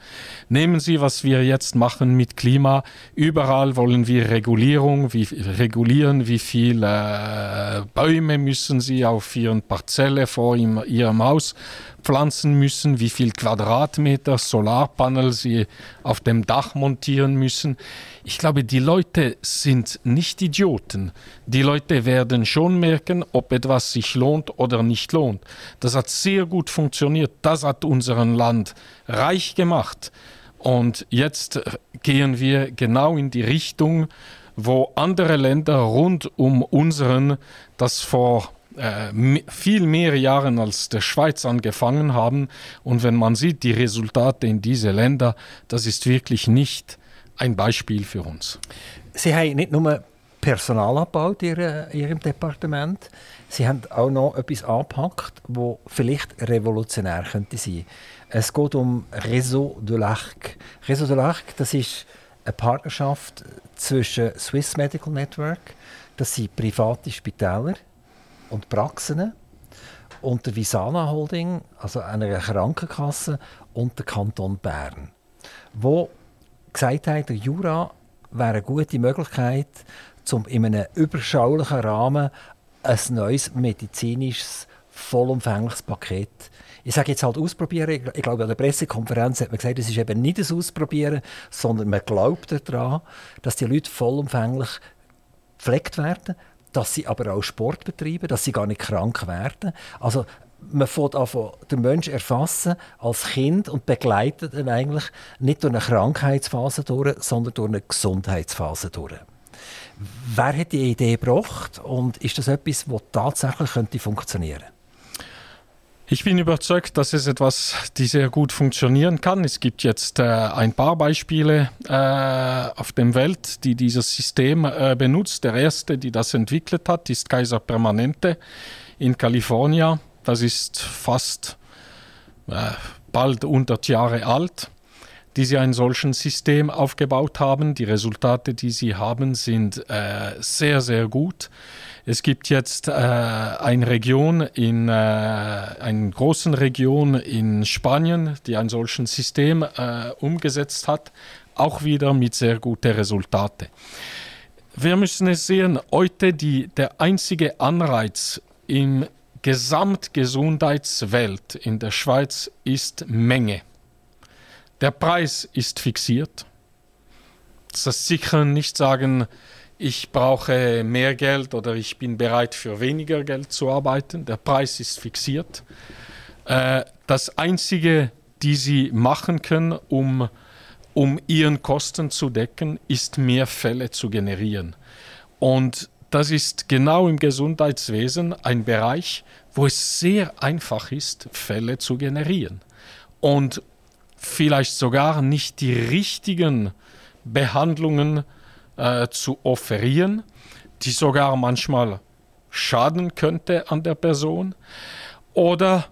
Nehmen Sie, was wir jetzt machen mit Klima. Überall wollen wir Regulierung, wie, regulieren, wie viele äh, Bäume müssen Sie auf Ihren Parzelle vor Ihrem Haus pflanzen müssen, wie viel Quadratmeter Solarpanel sie auf dem Dach montieren müssen. Ich glaube, die Leute sind nicht Idioten. Die Leute werden schon merken, ob etwas sich lohnt oder nicht lohnt. Das hat sehr gut funktioniert. Das hat unseren Land reich gemacht. Und jetzt gehen wir genau in die Richtung, wo andere Länder rund um unseren das vor äh, viel mehr Jahren als der Schweiz angefangen haben. Und wenn man sieht, die Resultate in diese Länder, das ist wirklich nicht ein Beispiel für uns. Sie haben nicht nur Personal abgebaut in Ihrem Departement, Sie haben auch noch etwas angepackt, das vielleicht revolutionär könnte sein. Es geht um Réseau de l'Arc. Réseau de l'Arc, das ist eine Partnerschaft zwischen Swiss Medical Network, das sind private Spitäler, und Praxen und der Visana Holding, also einer Krankenkasse und der Kanton Bern, wo gesagt haben, der Jura wäre eine gute Möglichkeit, um in einem überschaulichen Rahmen ein neues medizinisches, vollumfängliches Paket ich sage jetzt halt ausprobieren. Ich glaube, an der Pressekonferenz hat man gesagt, es ist eben nicht ein Ausprobieren, sondern man glaubt daran, dass die Leute vollumfänglich gepflegt werden, dass sie aber auch Sport betreiben, dass sie gar nicht krank werden. Also man fängt an, den Menschen erfassen als Kind und begleitet ihn eigentlich nicht durch eine Krankheitsphase durch, sondern durch eine Gesundheitsphase durch. Wer hat die Idee gebracht und ist das etwas, das tatsächlich könnte funktionieren? Ich bin überzeugt, dass es etwas, die sehr gut funktionieren kann. Es gibt jetzt äh, ein paar Beispiele äh, auf der Welt, die dieses System äh, benutzt. Der erste, die das entwickelt hat, ist Kaiser Permanente in Kalifornien. Das ist fast äh, bald 100 Jahre alt, die sie ein solches System aufgebaut haben. Die Resultate, die sie haben, sind äh, sehr, sehr gut. Es gibt jetzt äh, eine Region in äh, einer großen Region in Spanien, die ein solches System äh, umgesetzt hat, auch wieder mit sehr guten Resultaten. Wir müssen es sehen, heute die, der einzige Anreiz im Gesamtgesundheitswelt in der Schweiz ist Menge. Der Preis ist fixiert. Das heißt sicher nicht sagen, ich brauche mehr Geld oder ich bin bereit für weniger Geld zu arbeiten. Der Preis ist fixiert. Äh, das Einzige, die Sie machen können, um, um Ihren Kosten zu decken, ist mehr Fälle zu generieren. Und das ist genau im Gesundheitswesen ein Bereich, wo es sehr einfach ist, Fälle zu generieren. Und vielleicht sogar nicht die richtigen Behandlungen zu äh, zu offerieren, die sogar manchmal schaden könnte an der Person, oder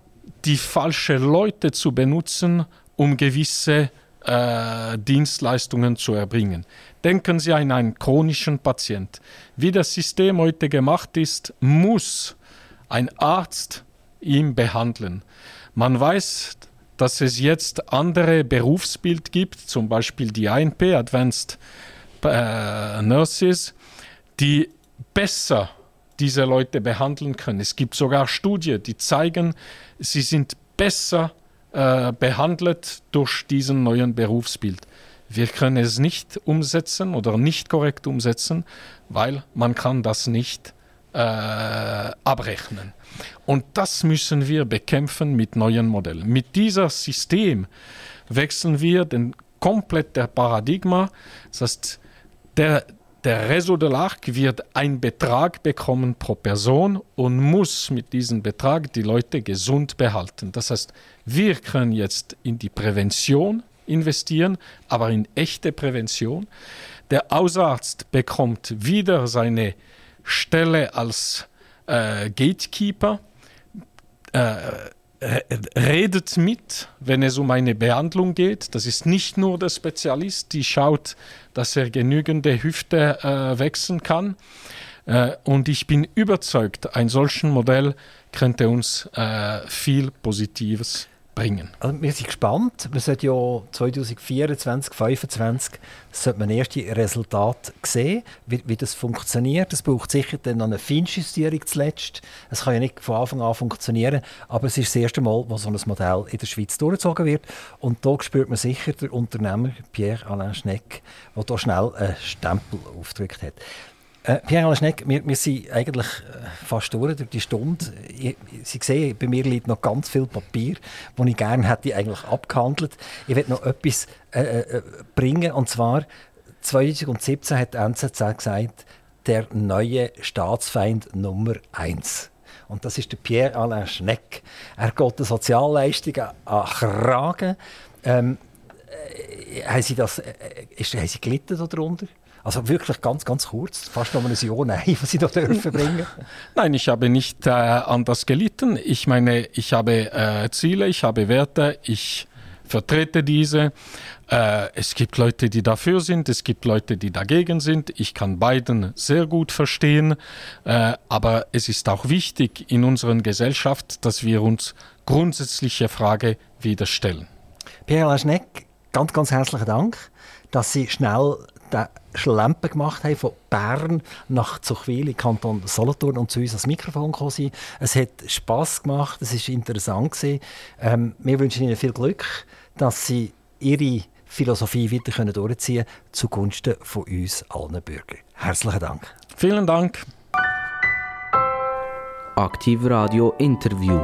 die falschen Leute zu benutzen, um gewisse äh, Dienstleistungen zu erbringen. Denken Sie an einen chronischen Patient. Wie das System heute gemacht ist, muss ein Arzt ihn behandeln. Man weiß, dass es jetzt andere Berufsbild gibt, zum Beispiel die ANP, Advanced äh, Nurses, die besser diese Leute behandeln können. Es gibt sogar Studien, die zeigen, sie sind besser äh, behandelt durch diesen neuen Berufsbild. Wir können es nicht umsetzen oder nicht korrekt umsetzen, weil man kann das nicht äh, abrechnen. Und das müssen wir bekämpfen mit neuen Modellen. Mit diesem System wechseln wir den komplette Paradigma. Das heißt, der, der Réseau de l'Arc wird einen Betrag bekommen pro Person und muss mit diesem Betrag die Leute gesund behalten. Das heißt, wir können jetzt in die Prävention investieren, aber in echte Prävention. Der Hausarzt bekommt wieder seine Stelle als äh, Gatekeeper, äh, redet mit, wenn es um eine Behandlung geht. Das ist nicht nur der Spezialist, die schaut, dass er genügende Hüfte äh, wechseln kann. Äh, und ich bin überzeugt, ein solches Modell könnte uns äh, viel Positives bringen. Also wir sind gespannt. Man sollte ja 2024, 2025 sollte man erste Resultate sehen, wie, wie das funktioniert. Es braucht sicher dann noch eine Feinjustierung zuletzt. Es kann ja nicht von Anfang an funktionieren, aber es ist das erste Mal, wo so ein Modell in der Schweiz durchgezogen wird. Und da spürt man sicher der Unternehmer Pierre-Alain Schneck, der da schnell einen Stempel aufgedrückt hat. Äh, Pierre Schneck, wir, wir sind eigentlich äh, fast durch, durch die Stunde. Ich, Sie sehen, bei mir liegt noch ganz viel Papier, das ich gerne hätte eigentlich abgehandelt. Ich werde noch etwas äh, äh, bringen, und zwar 2017 hat die NZZ gesagt, der neue Staatsfeind Nummer 1. Und das ist der Pierre-Alain Schneck. Er geht den Sozialleistungen an Kragen. Ähm, äh, haben Sie das, äh, ist, haben Sie gelitten darunter? Also wirklich ganz, ganz kurz, fast noch eine Jahr, nein, was Sie da dürfen bringen? Nein, ich habe nicht äh, anders gelitten. Ich meine, ich habe äh, Ziele, ich habe Werte, ich vertrete diese. Äh, es gibt Leute, die dafür sind, es gibt Leute, die dagegen sind. Ich kann beiden sehr gut verstehen. Äh, aber es ist auch wichtig in unserer Gesellschaft, dass wir uns grundsätzliche Frage wieder stellen. Pierre Laschneck, ganz, ganz herzlichen Dank, dass Sie schnell den Schlempen gemacht haben von Bern nach Zuchwil im Kanton Solothurn und zu uns ans Mikrofon gekommen sind. Es hat Spass gemacht, es war interessant. Ähm, wir wünschen Ihnen viel Glück, dass Sie Ihre Philosophie weiter durchziehen können zugunsten von uns allen Bürgern. Herzlichen Dank. Vielen Dank. Aktiv Radio Interview.